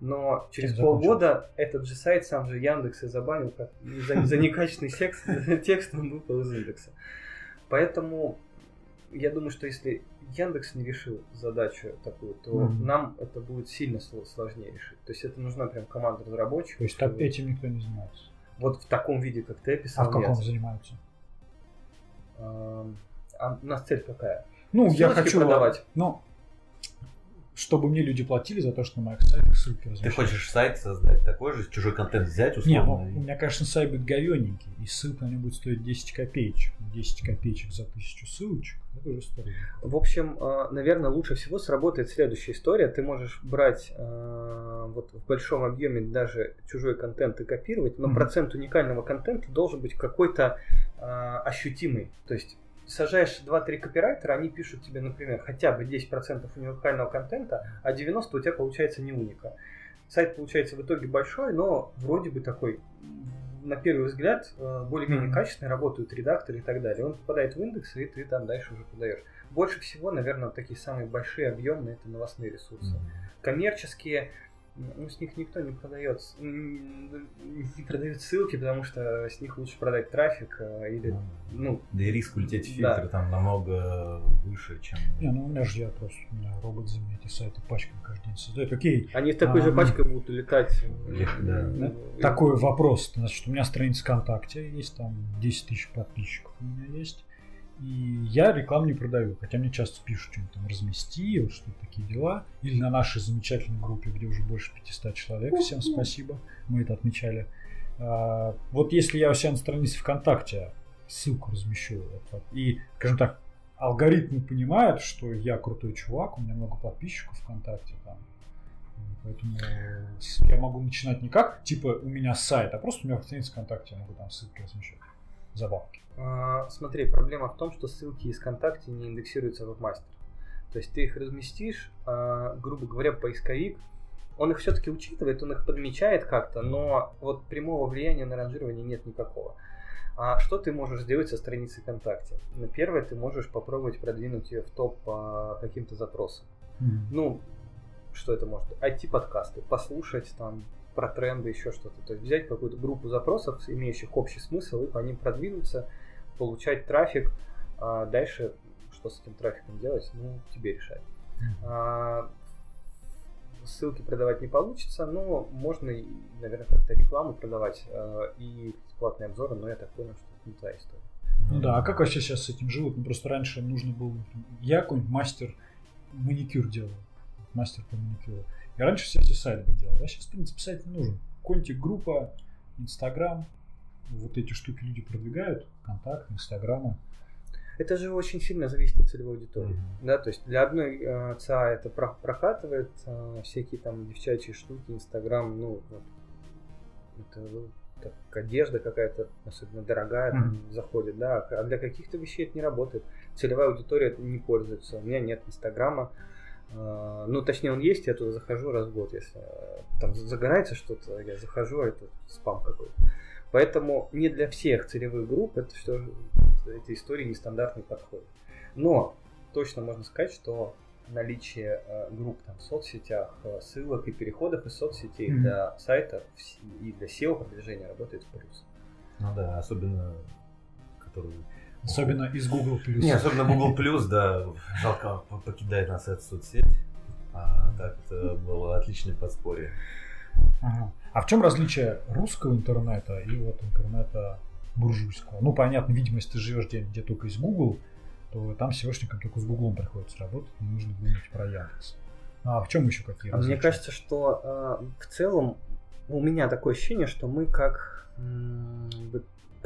но через полгода этот же сайт сам же Яндекс и забанил как за, за некачественный текст, текст он выпал из индекса. Поэтому я думаю, что если Яндекс не решил задачу такую, то mm-hmm. нам это будет сильно сложнее решить. То есть это нужна прям команда разработчиков. То есть чтобы... этим никто не занимается? Вот в таком виде, как ты описал. А в каком нет. занимаются? А, а у нас цель какая? Ну, Ссылочки я хочу продавать. Ну, чтобы мне люди платили за то, что на моих сайтах ссылки размещают. Ты хочешь сайт создать такой же, чужой контент взять условно? Не, ну, у меня, конечно, сайт будет говененький, и ссылка на него будет стоить 10 копеечек. 10 копеечек за тысячу ссылочек, это уже стоит. В общем, э, наверное, лучше всего сработает следующая история. Ты можешь брать э, вот в большом объеме даже чужой контент и копировать, но mm-hmm. процент уникального контента должен быть какой-то э, ощутимый. То есть сажаешь 2-3 копирайтера, они пишут тебе, например, хотя бы 10% уникального контента, а 90% у тебя получается не уника. Сайт получается в итоге большой, но вроде бы такой, на первый взгляд, э, более-менее mm-hmm. качественный, работают редакторы и так далее. Он попадает в индекс, и ты там дальше уже подаешь. Больше всего, наверное, такие самые большие объемные это новостные ресурсы. Mm-hmm. Коммерческие ну, с них никто не продает, не продает ссылки, потому что с них лучше продать трафик э, или, ну... Да и риск улететь в фильтр да. там намного выше, чем... Не, ну у меня же я просто, у меня робот за меня эти сайты пачками каждый день создает, окей. Они с такой а, же пачкой будут улетать. Да. да. Такой вопрос, значит, у меня страница ВКонтакте есть, там 10 тысяч подписчиков у меня есть. И я рекламу не продаю, хотя мне часто пишут, что-нибудь там размести, вот что-то такие дела. Или на нашей замечательной группе, где уже больше 500 человек. Всем спасибо, мы это отмечали. А, вот если я у себя на странице ВКонтакте ссылку размещу, вот, и, скажем так, алгоритмы понимают, что я крутой чувак, у меня много подписчиков ВКонтакте, там, Поэтому я могу начинать не как, типа, у меня сайт, а просто у меня страница ВКонтакте, я могу там ссылки размещать за бабки. А, смотри, проблема в том, что ссылки из ВКонтакте не индексируются в WebMaster. То есть ты их разместишь, а, грубо говоря, поисковик, он их все-таки учитывает, он их подмечает как-то, но вот прямого влияния на ранжирование нет никакого. А что ты можешь сделать со страницы ВКонтакте? Ну, первое, ты можешь попробовать продвинуть ее в топ по каким-то запросам. Mm-hmm. Ну, что это может? IT-подкасты, послушать там про тренды, еще что-то. То есть взять какую-то группу запросов, имеющих общий смысл, и по ним продвинуться, получать трафик. А дальше, что с этим трафиком делать, ну, тебе решать. А, ссылки продавать не получится, но можно, наверное, как-то рекламу продавать а, и бесплатные обзоры, но я так понял, что это не та история. Ну да, а как вообще сейчас с этим живут? Ну просто раньше нужно было... Я какой-нибудь мастер маникюр делал. Мастер по маникюру. И раньше все эти сайты делал. А сейчас, в принципе, сайт не нужен. Контик группа, Инстаграм, вот эти штуки люди продвигают, контакт, Инстаграма. Это же очень сильно зависит от целевой аудитории. Mm-hmm. Да, то есть для одной э, ЦА это прокатывает, э, всякие там девчачьи штуки, Инстаграм, ну, вот, это так, одежда какая-то, особенно дорогая, mm-hmm. там, заходит, да, а для каких-то вещей это не работает. Целевая аудитория не пользуется. У меня нет Инстаграма, ну, точнее, он есть, я туда захожу раз в год, если э, там загорается что-то, я захожу, а это спам какой-то. Поэтому не для всех целевых групп это что эти истории нестандартный подход. Но точно можно сказать, что наличие э, групп там, в соцсетях, э, ссылок и переходов из соцсетей mm-hmm. для сайта и для SEO продвижения работает в плюс. Ну да, особенно который Особенно из Google Plus. Не, особенно Google Plus, да, жалко покидает нас эта соцсеть. А так это было отличное подспорье. Ага. А в чем различие русского интернета и вот интернета буржуйского? Ну, понятно, видимо, если ты живешь где, где только из Google, то там SEOшникам только с Гуглом приходится работать, не нужно думать про Яндекс. А в чем еще какие различия? Мне кажется, что э, в целом у меня такое ощущение, что мы как,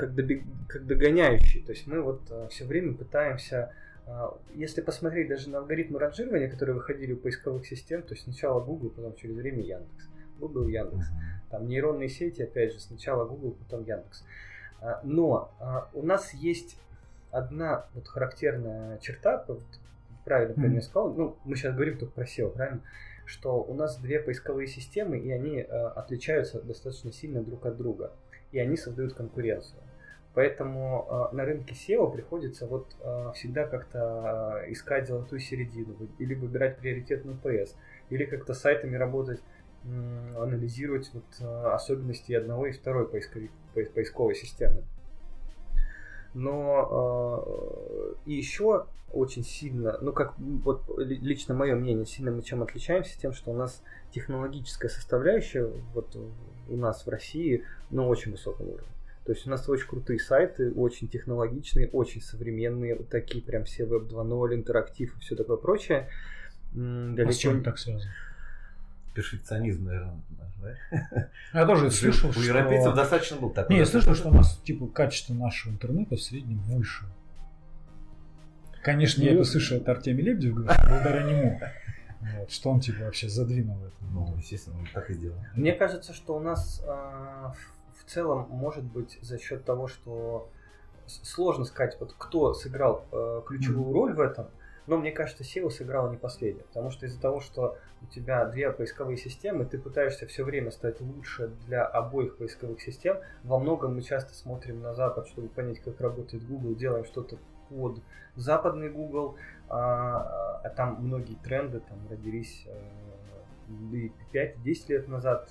как, добег, как догоняющие. То есть мы вот э, все время пытаемся э, если посмотреть даже на алгоритмы ранжирования, которые выходили у поисковых систем, то есть сначала Google, потом через время Яндекс. Google, Яндекс. Там нейронные сети, опять же, сначала Google, потом Яндекс. А, но у нас есть одна вот характерная черта, вот, правильно mm-hmm. сказал, ну, мы сейчас говорим только про SEO, правильно? Что у нас две поисковые системы, и они э, отличаются достаточно сильно друг от друга. И они создают конкуренцию. Поэтому э, на рынке SEO приходится вот э, всегда как-то э, искать золотую середину, или выбирать приоритетную PS, или как-то сайтами работать анализировать вот э, особенности одного и второй поисковик, поисковой системы. Но э, и еще очень сильно, ну как вот лично мое мнение, сильно мы чем отличаемся тем, что у нас технологическая составляющая вот у нас в России на ну, очень высоком уровне. То есть у нас очень крутые сайты, очень технологичные, очень современные, вот такие прям все Web 2.0, интерактив и все такое прочее. Далеко... А с чем так связано? перфекционизм, наверное, да? Я тоже слышал, У европейцев достаточно был такой. Не, я слышал, что у нас типа качество нашего интернета в среднем выше. Конечно, я это слышал от Артемия Лебедева, благодаря нему. Вот, что он типа вообще задвинул это. Ну, естественно, он так и сделал. Мне кажется, что у нас э, в целом может быть за счет того, что сложно сказать, вот кто сыграл э, ключевую mm-hmm. роль в этом, но мне кажется, SEO сыграла не последнее, потому что из-за того, что у тебя две поисковые системы, ты пытаешься все время стать лучше для обоих поисковых систем. Во многом мы часто смотрим на Запад, чтобы понять, как работает Google, делаем что-то под западный Google, а, а там многие тренды там родились э, 5-10 лет назад,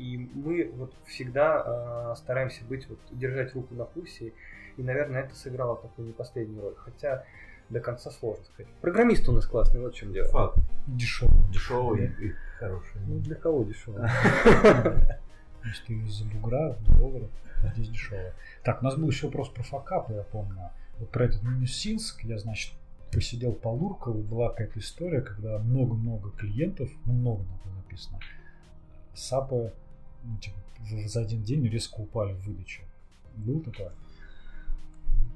и мы вот всегда э, стараемся быть, вот, держать руку на пульсе, и, наверное, это сыграло такую не последнюю роль. Хотя до конца сложно сказать. Программист у нас классный, вот в чем дело. Факт. Дешевый. Дешевый и, и хороший. Ну, для кого дешевый? Если ты из-за бугра, долларов, здесь дешево. Так, у нас был еще вопрос про факапы, я помню. Вот про этот Минусинск, я, значит, посидел по Луркову, была какая-то история, когда много-много клиентов, ну, много написано, сапы ну, типа, за один день резко упали в выдаче. Был такое?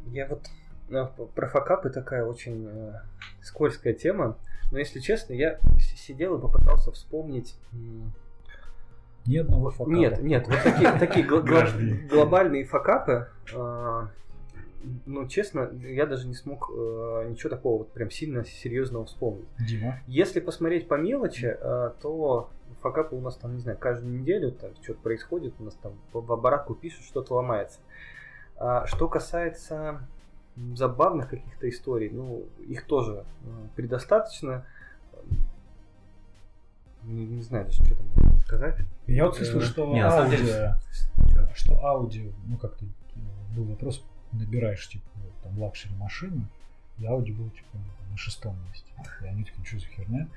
Я вот ну, про факапы такая очень э, скользкая тема. Но если честно, я сидел и попытался вспомнить. Ни одного факапа. Нет, нет, вот такие, такие глобальные факапы. Э, ну, честно, я даже не смог э, ничего такого вот прям сильно серьезного вспомнить. Дима. Если посмотреть по мелочи, э, то факапы у нас там, не знаю, каждую неделю там что-то происходит, у нас там в оборотку пишут, что-то ломается. А, что касается забавных каких-то историй, ну, их тоже э, предостаточно. Не, не знаю даже, что там можно сказать. Я вот слышал, Э, что не, Ауди, деле- что Ауди, ну как-то э, был вопрос, набираешь типа там luxury машину, и Ауди было типа на шестом месте. И они такие, что за херня?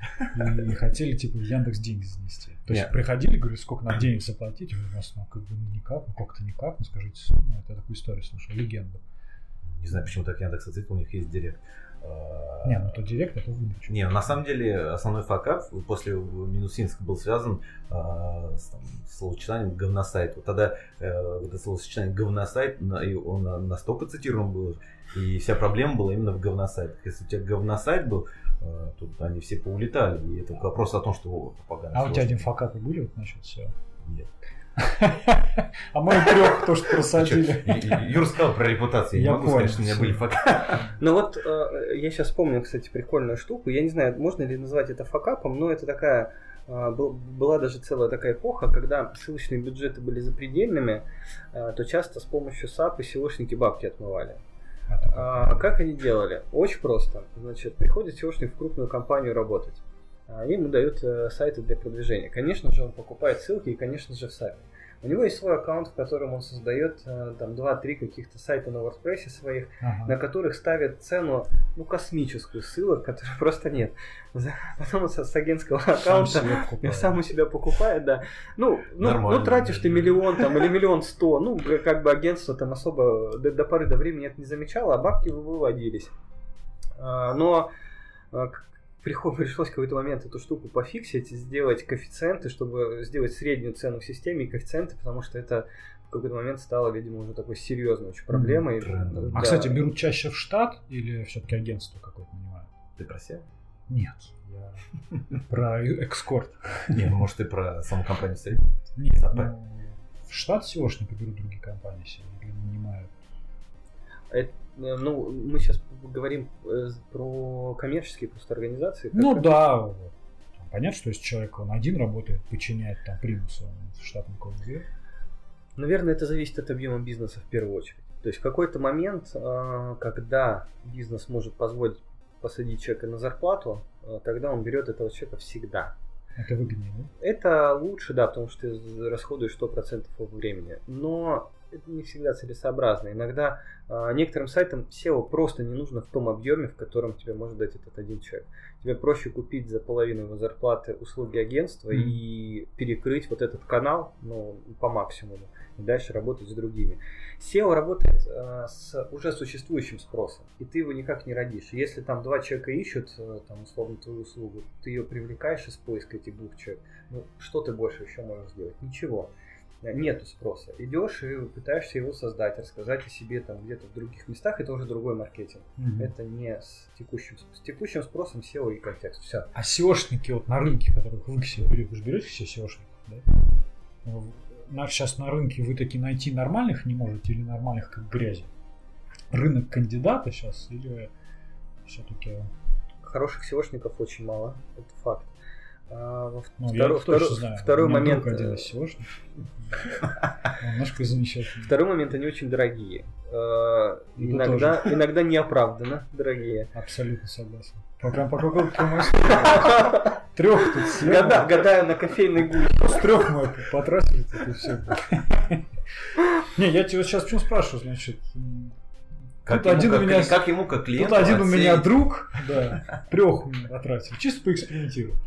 И хотели типа в Яндекс деньги занести. То есть Не. приходили, говорю, сколько нам денег заплатить? У нас ну как бы ну, никак, ну как-то никак, ну скажите сумму. Это такую историю слушал, легенду. Не знаю, почему так Яндекс ответил, у них есть директ. Не, ну то директ, это выдача. Не, на самом деле основной факап после Минусинска был связан а, с, там, словосочетанием говносайт. Вот тогда э, вот это словосочетание говносайт, на- и он на- настолько цитируем был, и вся проблема была именно в говносайтах. Если у тебя говносайт был, э, тут они все поулетали. И это вопрос о том, что о, А у тебя один факапы были вот насчет всего? Нет. А мы трех то, что Ты чё, просадили. Ю- Юра сказал про репутацию. Я могу сказать, понял, что у меня были факапы. Ну вот э, я сейчас вспомнил, кстати, прикольную штуку. Я не знаю, можно ли назвать это факапом, но это такая э, был- была даже целая такая эпоха, когда ссылочные бюджеты были запредельными, э, то часто с помощью SAP и SEOшники бабки отмывали. А как они делали? Очень просто. Значит, приходит SEOшник в крупную компанию работать. А Ему дают э, сайты для продвижения. Конечно же, он покупает ссылки и, конечно же, в SAP. У него есть свой аккаунт, в котором он создает э, там 2-3 каких-то сайта на WordPress своих, Ага. на которых ставят цену, ну, космическую ссылок, которой просто нет. Потом он с, агентского Сам аккаунта покупаю. сам у себя покупает, да. Ну, ну, ну, тратишь ты миллион там или миллион сто, ну, как бы агентство там особо до, до поры до времени это не замечало, а бабки вы- выводились. А, но а, пришлось в какой-то момент эту штуку пофиксить, сделать коэффициенты, чтобы сделать среднюю цену в системе и коэффициенты, потому что это в какой-то момент стало, видимо, уже такой серьезной очень проблемой. А, Да. кстати, берут чаще в штат или все-таки агентство какое-то нанимают? Ты про себя? Нет. Я про экскорт. Не, ну может ты про саму компанию стоит? Нет, ну, в штат SEOшника берут другие компании себе или нанимают. Э, ну, мы сейчас говорим э, про коммерческие просто организации. Ну как- да, понятно, что если человек он один работает, подчиняет там примусу, он в штат никого не берет. Наверное, это зависит от объема бизнеса в первую очередь. То есть в какой-то момент, э, когда бизнес может позволить посадить человека на зарплату, э, тогда он берет этого человека всегда. Это выгоднее, да? Это лучше, да, потому что ты расходуешь 100% его времени. Но это не всегда целесообразно. Иногда э, некоторым сайтам SEO просто не нужно в том объеме, в котором тебе может дать этот один человек. Тебе проще купить за половину его зарплаты услуги агентства Мгм. и перекрыть вот этот канал ну, по максимуму и дальше работать с другими. SEO работает э, с уже существующим спросом, и ты его никак не родишь. Если там два человека ищут, э, там, условно, твою услугу, ты ее привлекаешь из поиска этих двух человек, ну, что ты больше еще можешь сделать? Ничего. Э, Нету спроса. Идешь и пытаешься его создать, рассказать о себе там где-то в других местах, это уже другой маркетинг. Мгм. Это не с текущим, с текущим спросом SEO и контекст. Все. А SEOшники вот на рынке, которых вы к себе берете, вы же берете все SEOшников, да? Ну, на, сейчас на рынке вы таки найти нормальных не можете или нормальных как грязи? Рынок кандидата сейчас или все-таки... Хороших SEOшников очень мало, это факт. А, во Ну, второй, я точно второй- знаю. второй У меня момент. один э, из немножко замечательный. Второй момент, они очень дорогие. Э, Это Иногда, иногда неоправданно дорогие. Абсолютно согласен. Прям по какому-то трех тут съел. Года- Гадаю на кофейной гуще. С трех мы потратили, тут и все. Не, я тебя сейчас почему спрашиваю, значит, Как, Тут ему, один у как, меня- как ему, как клиенту, Тут один у меня оценить? друг, да, трех потратил, чисто поэкспериментировать.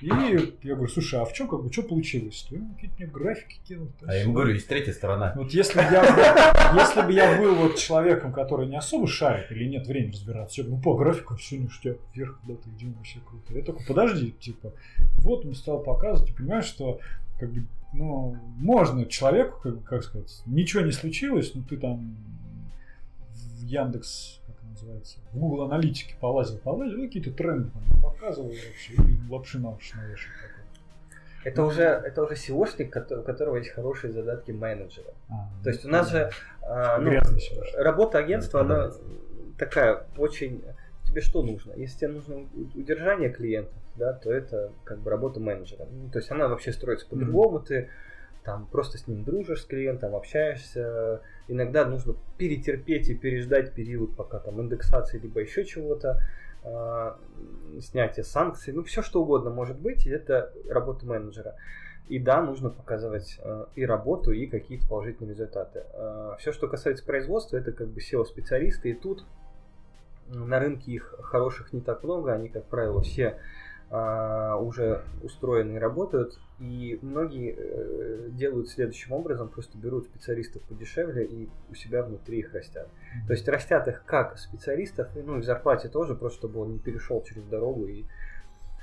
И я говорю, слушай, а в чем как бы, что получилось? Он какие-то мне графики кинул. А я ему говорю, есть третья сторона. Вот если бы я, если бы я был вот человеком, который не особо шарит или нет времени разбираться, я бы, ну по графику все ништяк, вверх куда-то идем, вообще круто. Я такой, подожди, типа, вот он стал показывать, и понимаешь, что как бы, ну, можно человеку, как, как сказать, ничего не случилось, но ты там в Яндекс, называется, в Google аналитике полазил, полазил, ну, какие-то тренды там показывал вообще, и лапши на уши навешал такой. Это уже, это уже SEOшник, у которого есть хорошие задатки менеджера. А, То есть у нас же а, ну, работа агентства, она Продавец. такая очень... Тебе что нужно? Если тебе нужно удержание клиентов, да, то это как бы работа менеджера. Ну, то есть она вообще строится по-другому, ты там просто с ним дружишь, с клиентом, общаешься. Иногда нужно перетерпеть и переждать период, пока там индексации, либо еще чего-то. э, снятие санкций, ну все что угодно может быть, и это работа менеджера. И да, нужно показывать э, и работу, и какие-то положительные результаты. Э, все, что касается производства, это как бы SEO-специалисты, и тут на рынке их хороших не так много, они, как правило, все а, уже устроены и работают. И многие э, делают следующим образом, просто берут специалистов подешевле и у себя внутри их растят. То есть растят их как специалистов, ну и в зарплате тоже, просто чтобы он не перешел через дорогу. И...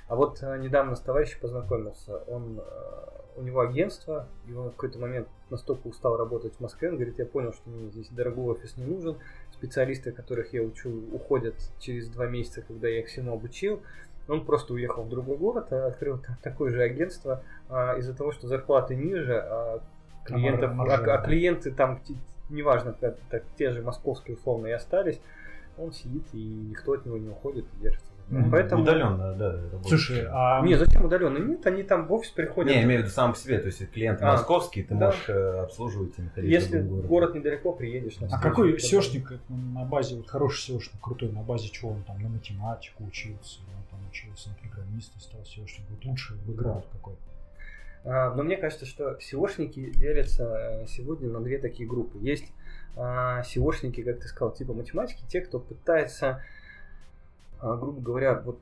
А вот э, недавно с товарищем познакомился, он, э, у него агентство, и он в какой-то момент настолько устал работать в Москве, он говорит, я понял, что мне здесь дорогой офис не нужен, специалисты, которых я учу, уходят через два месяца, когда я их всему обучил, он просто уехал в другой город, а открыл такое же агентство а, из-за того, что зарплаты ниже, а клиентов, а, а клиенты там, неважно, так, так, те же московские условно и остались, он сидит и никто от него не уходит и держится. Mm-hmm. Поэтому... Удаленно, да. Работает. Слушай, а... Не, зачем удаленно? Нет, они там в офис приходят. Не, я имею в виду сам по себе, то есть клиенты а, московские, ты да. можешь э, обслуживать и находить Если в город. город недалеко, приедешь. На а какой SEOшник на базе, вот хороший SEOшник, крутой, на базе чего он там, на математику учился, он там учился на программиста, стал SEOшник, вот лучший бэкграунд какой? А, но мне кажется, что SEOшники делятся э, сегодня на две такие группы. Есть а, SEOшники, как ты сказал, типа математики, те, кто пытается, а, грубо говоря, вот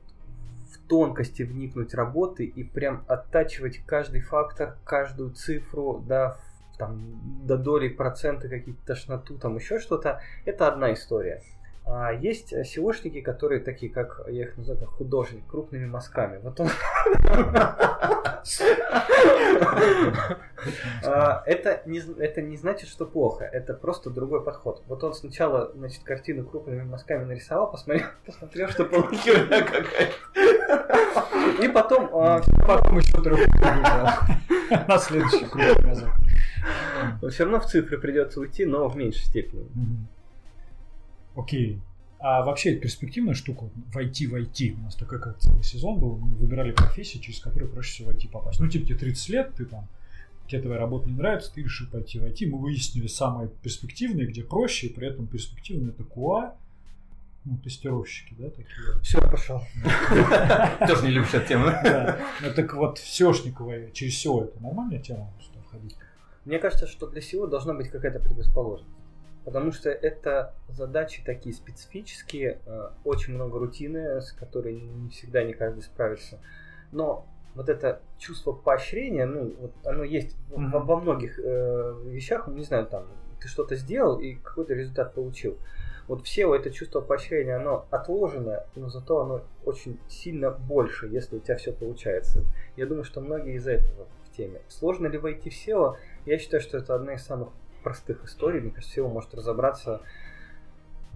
тонкости вникнуть работы и прям оттачивать каждый фактор, каждую цифру, да, там, до доли процента какие-то тошноту, там еще что-то, это одна история. А есть SEOшники, которые такие, как я их называю, как художник, крупными мазками. Вот он... А, это, не, это не значит, что плохо, это просто другой подход. Вот он сначала, значит, картину крупными мазками нарисовал, посмотрел, посмотрел, что получилось И потом... А, потом еще трех на следующий мазок. Все равно в цифры придется уйти, но в меньшей степени. Окей. А вообще это перспективная штука, войти в IT. У нас такой как целый сезон был, мы выбирали профессии, через которые проще всего в IT попасть. Ну, типа тебе 30 лет, ты там, тебе твоя работа не нравится, ты решил пойти в IT. Мы выяснили самые перспективные, где проще, и при этом перспективные это QA, ну, тестировщики, да, такие. Все, пошел. Тоже не любишь эту тему. Ну, так вот, SEOшниковая, через SEO это нормальная тема, что входить? Мне кажется, что для SEO должна быть какая-то предрасположенность потому что это задачи такие специфические, э, очень много рутины, с которой не всегда не каждый справится. Но вот это чувство поощрения, ну, вот оно есть mm-hmm. во, во многих э, вещах, не знаю, там, ты что-то сделал и какой-то результат получил. Вот в SEO это чувство поощрения, оно отложено, но зато оно очень сильно больше, если у тебя все получается. Я думаю, что многие из этого в теме. Сложно ли войти в SEO? Я считаю, что это одна из самых простых историй, мне кажется, SEO может разобраться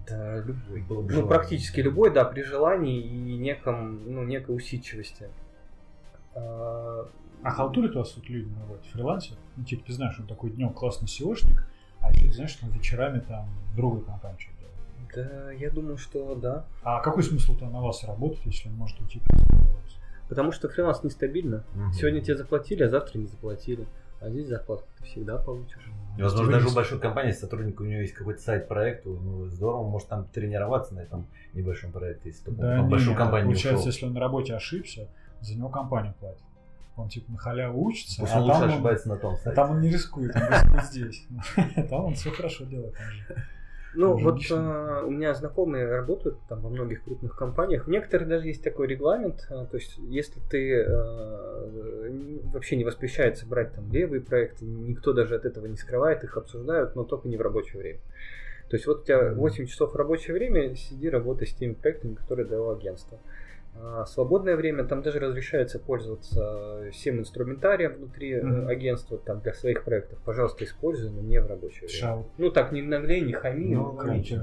да, любой. Было ну, практически любой, да, при желании и неком, ну, некой усидчивости. А, а халтурит у вас тут люди на работе? Фрилансер? Ну, типа, ты знаешь, он такой днем классный SEOшник, а ты знаешь, что он вечерами там другой компании что делает. Да, я думаю, что да. А какой смысл-то на вас работать, если он может уйти? Потому что фриланс нестабильно. Угу. Сегодня тебе заплатили, а завтра не заплатили. А здесь зарплату ты всегда получишь. И, возможно, даже у большой компании сотрудник у него есть какой-то сайт проекту, ну здорово, может там тренироваться на этом небольшом проекте, если только да, он большую компанию Получается, ушел. если он на работе ошибся, за него компания платит. Он типа на халяву учится, Пусть а он лучше ошибается он, на том сайте. А там он не рискует, он рискует здесь. Там он все хорошо делает. Ну, вот а, у меня знакомые работают там во многих крупных компаниях. В некоторых даже есть такой регламент. А, то есть, если ты а, вообще не воспрещается брать там левые проекты, никто даже от этого не скрывает, их обсуждают, но только не в рабочее время. То есть вот у тебя 8 часов рабочее время, сиди работай с теми проектами, которые дало агентство. А, свободное время там даже разрешается пользоваться всем инструментарием внутри mm-hmm. агентства там для своих проектов. Пожалуйста, используй, но не в рабочее время. Шау. Ну так, не наглей, не хами. Ну, короче,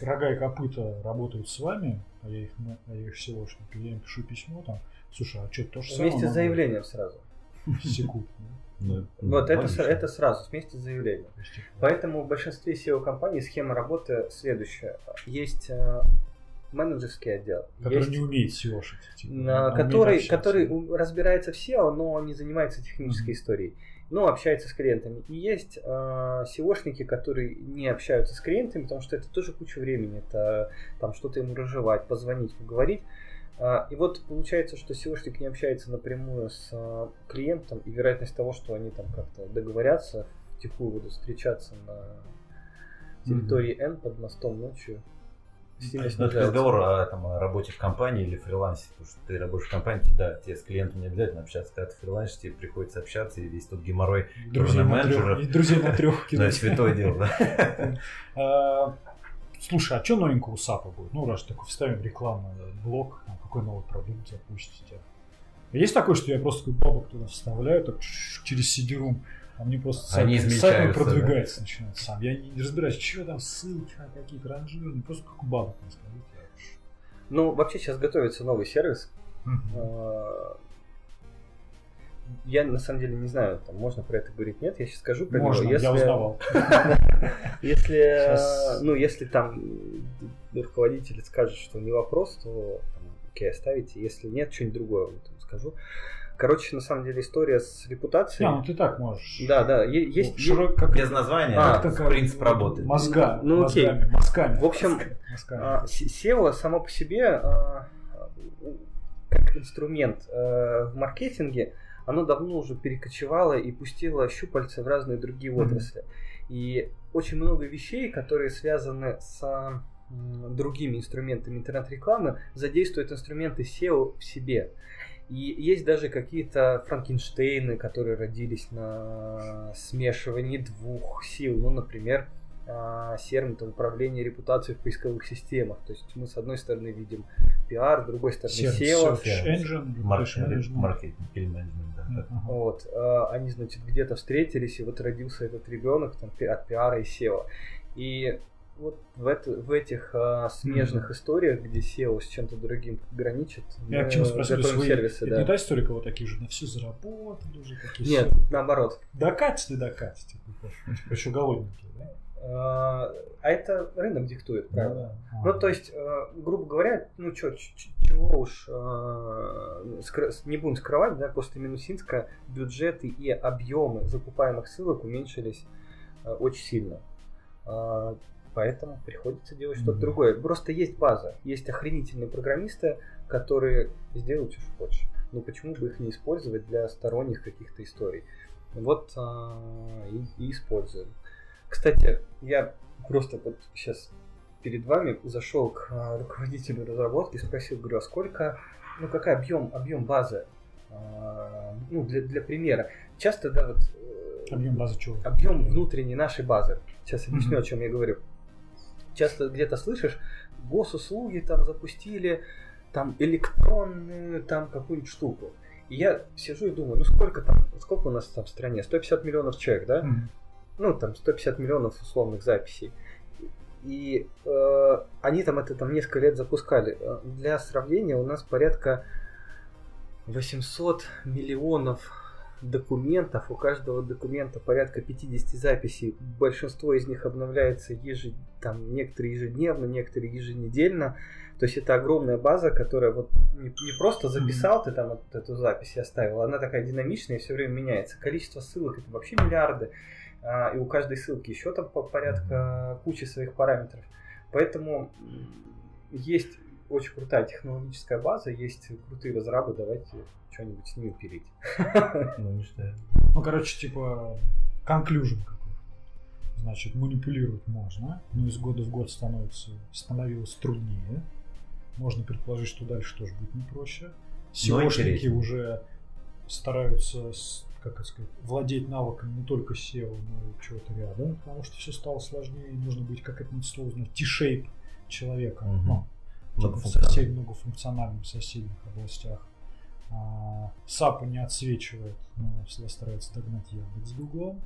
рога и копыта работают с вами, а я их, а я их SEOшник, я им пишу письмо там, слушай, а что, то же самое? Вместе с заявлением сразу. Секунд. Да, вот это, это сразу, вместе с заявлением. Поэтому в большинстве SEO-компаний схема работы следующая. Есть менеджерский отдел. Который есть, не умеет SEO-шить. Типа, который, который разбирается в SEO, но не занимается технической mm-hmm. историей. но общается с клиентами. И есть э, SEOшники, которые не общаются с клиентами, потому что это тоже куча времени. Это там что-то ему разжевать, позвонить, поговорить. А, и вот получается, что SEOшник не общается напрямую с а, клиентом, и вероятность того, что они там как-то договорятся, втихую будут встречаться на территории N под мостом ночью, сильно Ну, это снижается. разговор о, там, о работе в компании или фрилансе, потому что ты работаешь в компании, да, тебе с клиентом не обязательно общаться, когда ты фрилансишь, тебе приходится общаться, и весь тот геморрой, Друзей на менеджера. трех, и друзей на трех да, кидать. святое дело, да. А, Слушай, а что новенького у САПа будет? Ну, раз такой вставим рекламный блок, там, какой новый продукт запустите. Есть такое, что я просто такой бабок туда вставляю, так через CD-ROM, а мне просто сайт, Они сайт продвигается начинает сам. Я не разбираюсь, что там, ссылки на какие-то ранжиры, просто как бабок мне скажите. Ну, вообще сейчас готовится новый сервис. А, Я на самом деле не знаю, там можно про это говорить, нет, я сейчас скажу про Можно, него. Если, я узнавал. Если, ну, если там руководитель скажет, что не вопрос, то там, окей, оставите. Если нет, что-нибудь другое вам там скажу. Короче, на самом деле история с репутацией. Не, ну ты так можешь. Да, да, е- есть, Ну, широ- как- Без названия, А, да, такая- принцип работы. Мозга, Ну, окей. мозгами, мозгами. В общем, Мозгами. А, SEO само по себе а, как инструмент э, в маркетинге, оно давно уже перекочевало и пустило щупальца в разные другие отрасли. И очень много вещей, которые связаны с другими инструментами интернет-рекламы, задействуют инструменты SEO в себе. И есть даже какие-то Франкенштейны, которые родились на смешивании двух сил. Ну, например, а, серм это управление репутацией в поисковых системах. То есть мы с одной стороны видим пиар, с другой стороны SEO. Engine. Маркетинг менеджмент, да. Вот, а, они, значит, где-то встретились, и вот родился этот ребенок там, от пиара и SEO. И вот в, это, в этих а, смежных историях, где SEO с чем-то другим граничит, Я к чему спросил, свои... сервисы, это да. не та история, кого такие же на все заработали уже, такие Нет, всё. наоборот. Докатите, докатите. Еще голодненькие? А это рынок диктует, правда. Да. Ну, то есть, э, грубо говоря, ну чё, чего уж э, не будем скрывать, да, после Минусинска бюджеты и объемы закупаемых ссылок уменьшились э, очень сильно. Поэтому приходится делать что-то Мгм. другое. Просто есть база, есть охренительные программисты, которые сделают, что хочешь. Ну почему бы их не использовать для сторонних каких-то историй? Вот и, и используем. Кстати, я просто вот сейчас перед вами зашел к а, руководителю разработки, спросил, говорю, а сколько, ну какой объем, объем базы, А, ну для, для примера. Часто, да, вот э, Объем базы чего? объем внутренней нашей базы. Сейчас объясню, Мгм. о чем я говорю. Часто где-то слышишь, госуслуги там запустили, там электронную, там какую-нибудь штуку. И я сижу и думаю, ну сколько там, сколько у нас там в стране? 150 миллионов человек, да? Мгм. Ну, там 150 миллионов условных записей. И э, они там это там несколько лет запускали. Э, Для сравнения у нас порядка 800 миллионов документов. У каждого документа порядка 50 записей. Большинство из них обновляется ежед... там некоторые ежедневно, некоторые еженедельно. То есть это огромная база, которая вот не, не просто записал ты там вот эту запись и оставил, она такая динамичная и все время меняется. Количество ссылок это вообще миллиарды. А, и у каждой ссылки еще там по порядка кучи своих параметров. Поэтому есть очень крутая технологическая база, есть крутые разрабы, давайте что-нибудь с ними пилить. Ну, не знаю. Ну, короче, типа, конклюжен какой Значит, манипулировать можно, но из года в год становится, становилось труднее. Можно предположить, что дальше тоже будет не проще. Интереснее. уже стараются, с- как это сказать, владеть навыками не только SEO, но и чего-то рядом, потому что все стало сложнее, нужно быть, как это слово знать, T-shape человека. Мгм. Ну, типа сосед, многофункциональном в соседних областях. А, САПа не отсвечивает, но всегда старается догнать Яндекс с Гуглом.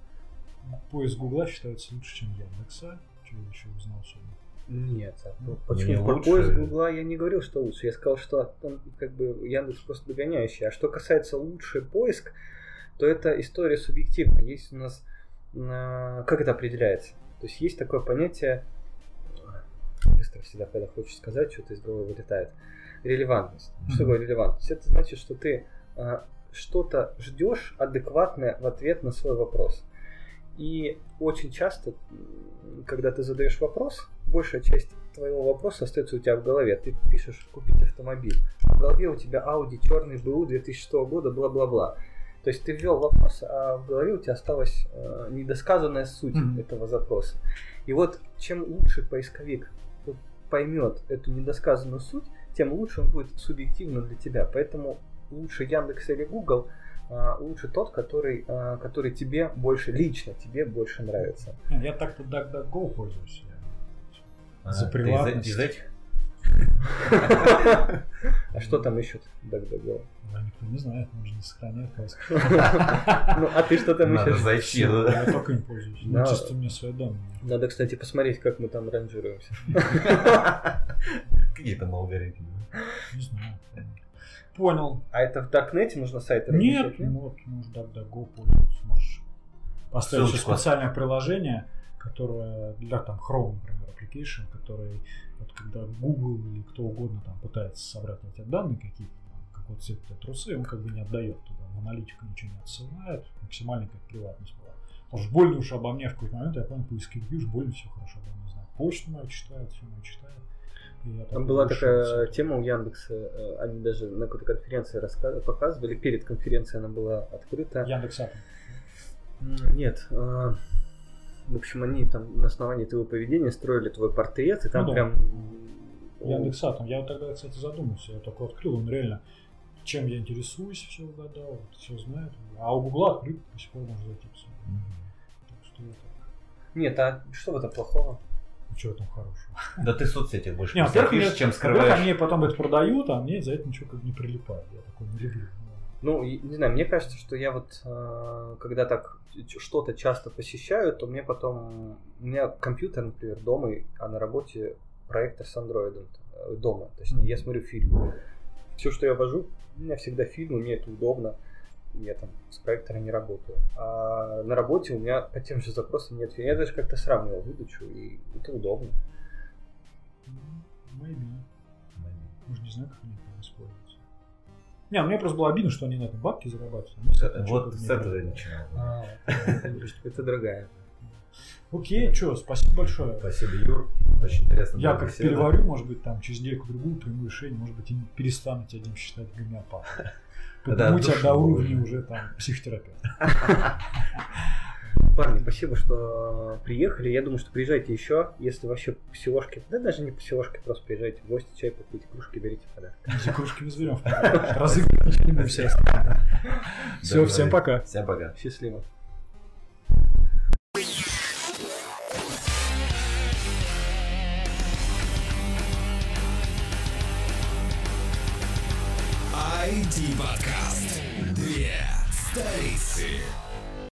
Поиск Гугла считается лучше, чем Яндекса. Что я еще узнал сегодня? Нет, а Ну, почему не про лучше. поиск Гугла я не говорил, что лучше. Я сказал, что он как бы Яндекс просто догоняющий. А что касается лучший поиск, то это история субъективная. Есть у нас а, как это определяется? То есть есть такое понятие быстро всегда, когда хочешь сказать, что-то из головы вылетает. Релевантность. Что Мгм. такое релевантность? Это значит, что ты а, что-то ждешь адекватное в ответ на свой вопрос. И очень часто, когда ты задаешь вопрос, большая часть твоего вопроса остается у тебя в голове. Ты пишешь купить автомобиль. В голове у тебя Audi черный БУ 2006 года, бла-бла-бла. То есть ты ввел вопрос, а в голове у тебя осталась э, недосказанная суть mm-hmm. этого запроса. И вот чем лучше поисковик поймет эту недосказанную суть, тем лучше он будет субъективно для тебя. Поэтому лучше Яндекс или Google, а, лучше тот, который, а, который тебе больше, лично тебе больше нравится. Я так-то DuckDuckGo пользуюсь. А, за приватность. Из этих? А что там ищут DuckDuckGo? Да, никто не знает, можно не сохранять поиск. Ну, а ты что там Надо ищешь? зайти. Я только им пользуюсь. Ну, Да. чисто мне свои данные. Надо, кстати, посмотреть, как мы там ранжируемся. Какие там алгоритмы? Не знаю. Понял. А это в Даркнете нужно сайты Нет, вот, можешь DuckDuckGo пользоваться. Можешь поставить специальное приложение, которое для там Chrome, например, application, который вот когда Google или кто угодно там пытается собрать эти данные какие-то, какой цвет тебя трусы, он как бы не отдает туда, в аналитику ничего не отсылает, максимально как приватность была. Потому что больно уж обо мне в какой-то момент, я понял, поисковики уж больно все хорошо обо мне знают. Почту мою читают, все мою читают. Там была такая с- тема у Яндекса, э, они даже на какой-то конференции раска- показывали, перед конференцией она была открыта. Яндекс Нет, э, в общем, они там на основании твоего поведения строили твой портрет, и там Ну да. прям... м, Яндекс Атом. Я вот тогда, кстати, задумался. Я такой открыл, он реально чем я интересуюсь, все угадал, все знает. А у Гугла открыт, до сих пор можно зайти посмотреть. Так что это... Нет, а что в этом плохого? Ну, что там хорошего? Да ты в соцсетях больше Не, во-первых, чем во-первых, скрываешь. они потом это продают, а мне за это ничего как бы не прилипает. Я такой не люблю. Ну, не знаю, мне кажется, что я вот, э, когда так что-то часто посещаю, то мне потом... У меня компьютер, например, дома, а на работе проектор с андроидом э, дома. Точнее, я смотрю фильм. Все, что я вожу, у меня всегда фильмы, мне это удобно. Я там с проектора не работаю. А на работе у меня по тем же запросам нет фильма. Я даже как-то сравнивал выдачу, и это удобно. Maybe. Мы же не знаем, как они. Не, мне просто было обидно, что они на этом бабки зарабатывают. а мне с этого Вот с этого я начинал. Это дорогая. Окей, что, спасибо большое. Спасибо, Юр. Очень интересно. Я как беседа. переварю, может быть, там через недельку-другую приму решение, может быть, и перестану тебя Дим, считать гомеопатом. Да, Подниму тебя до уровня уже там психотерапевта. Парни, спасибо, что приехали. Я думаю, что приезжайте еще, если вообще по селошке, да даже не по селошке, просто приезжайте в гости, чай попить, кружки берите подарок. За кружки мы заберем. Разыгрывать ничего не будем все Все, всем пока. Всем пока. Счастливо. IT подкаст. Две столицы.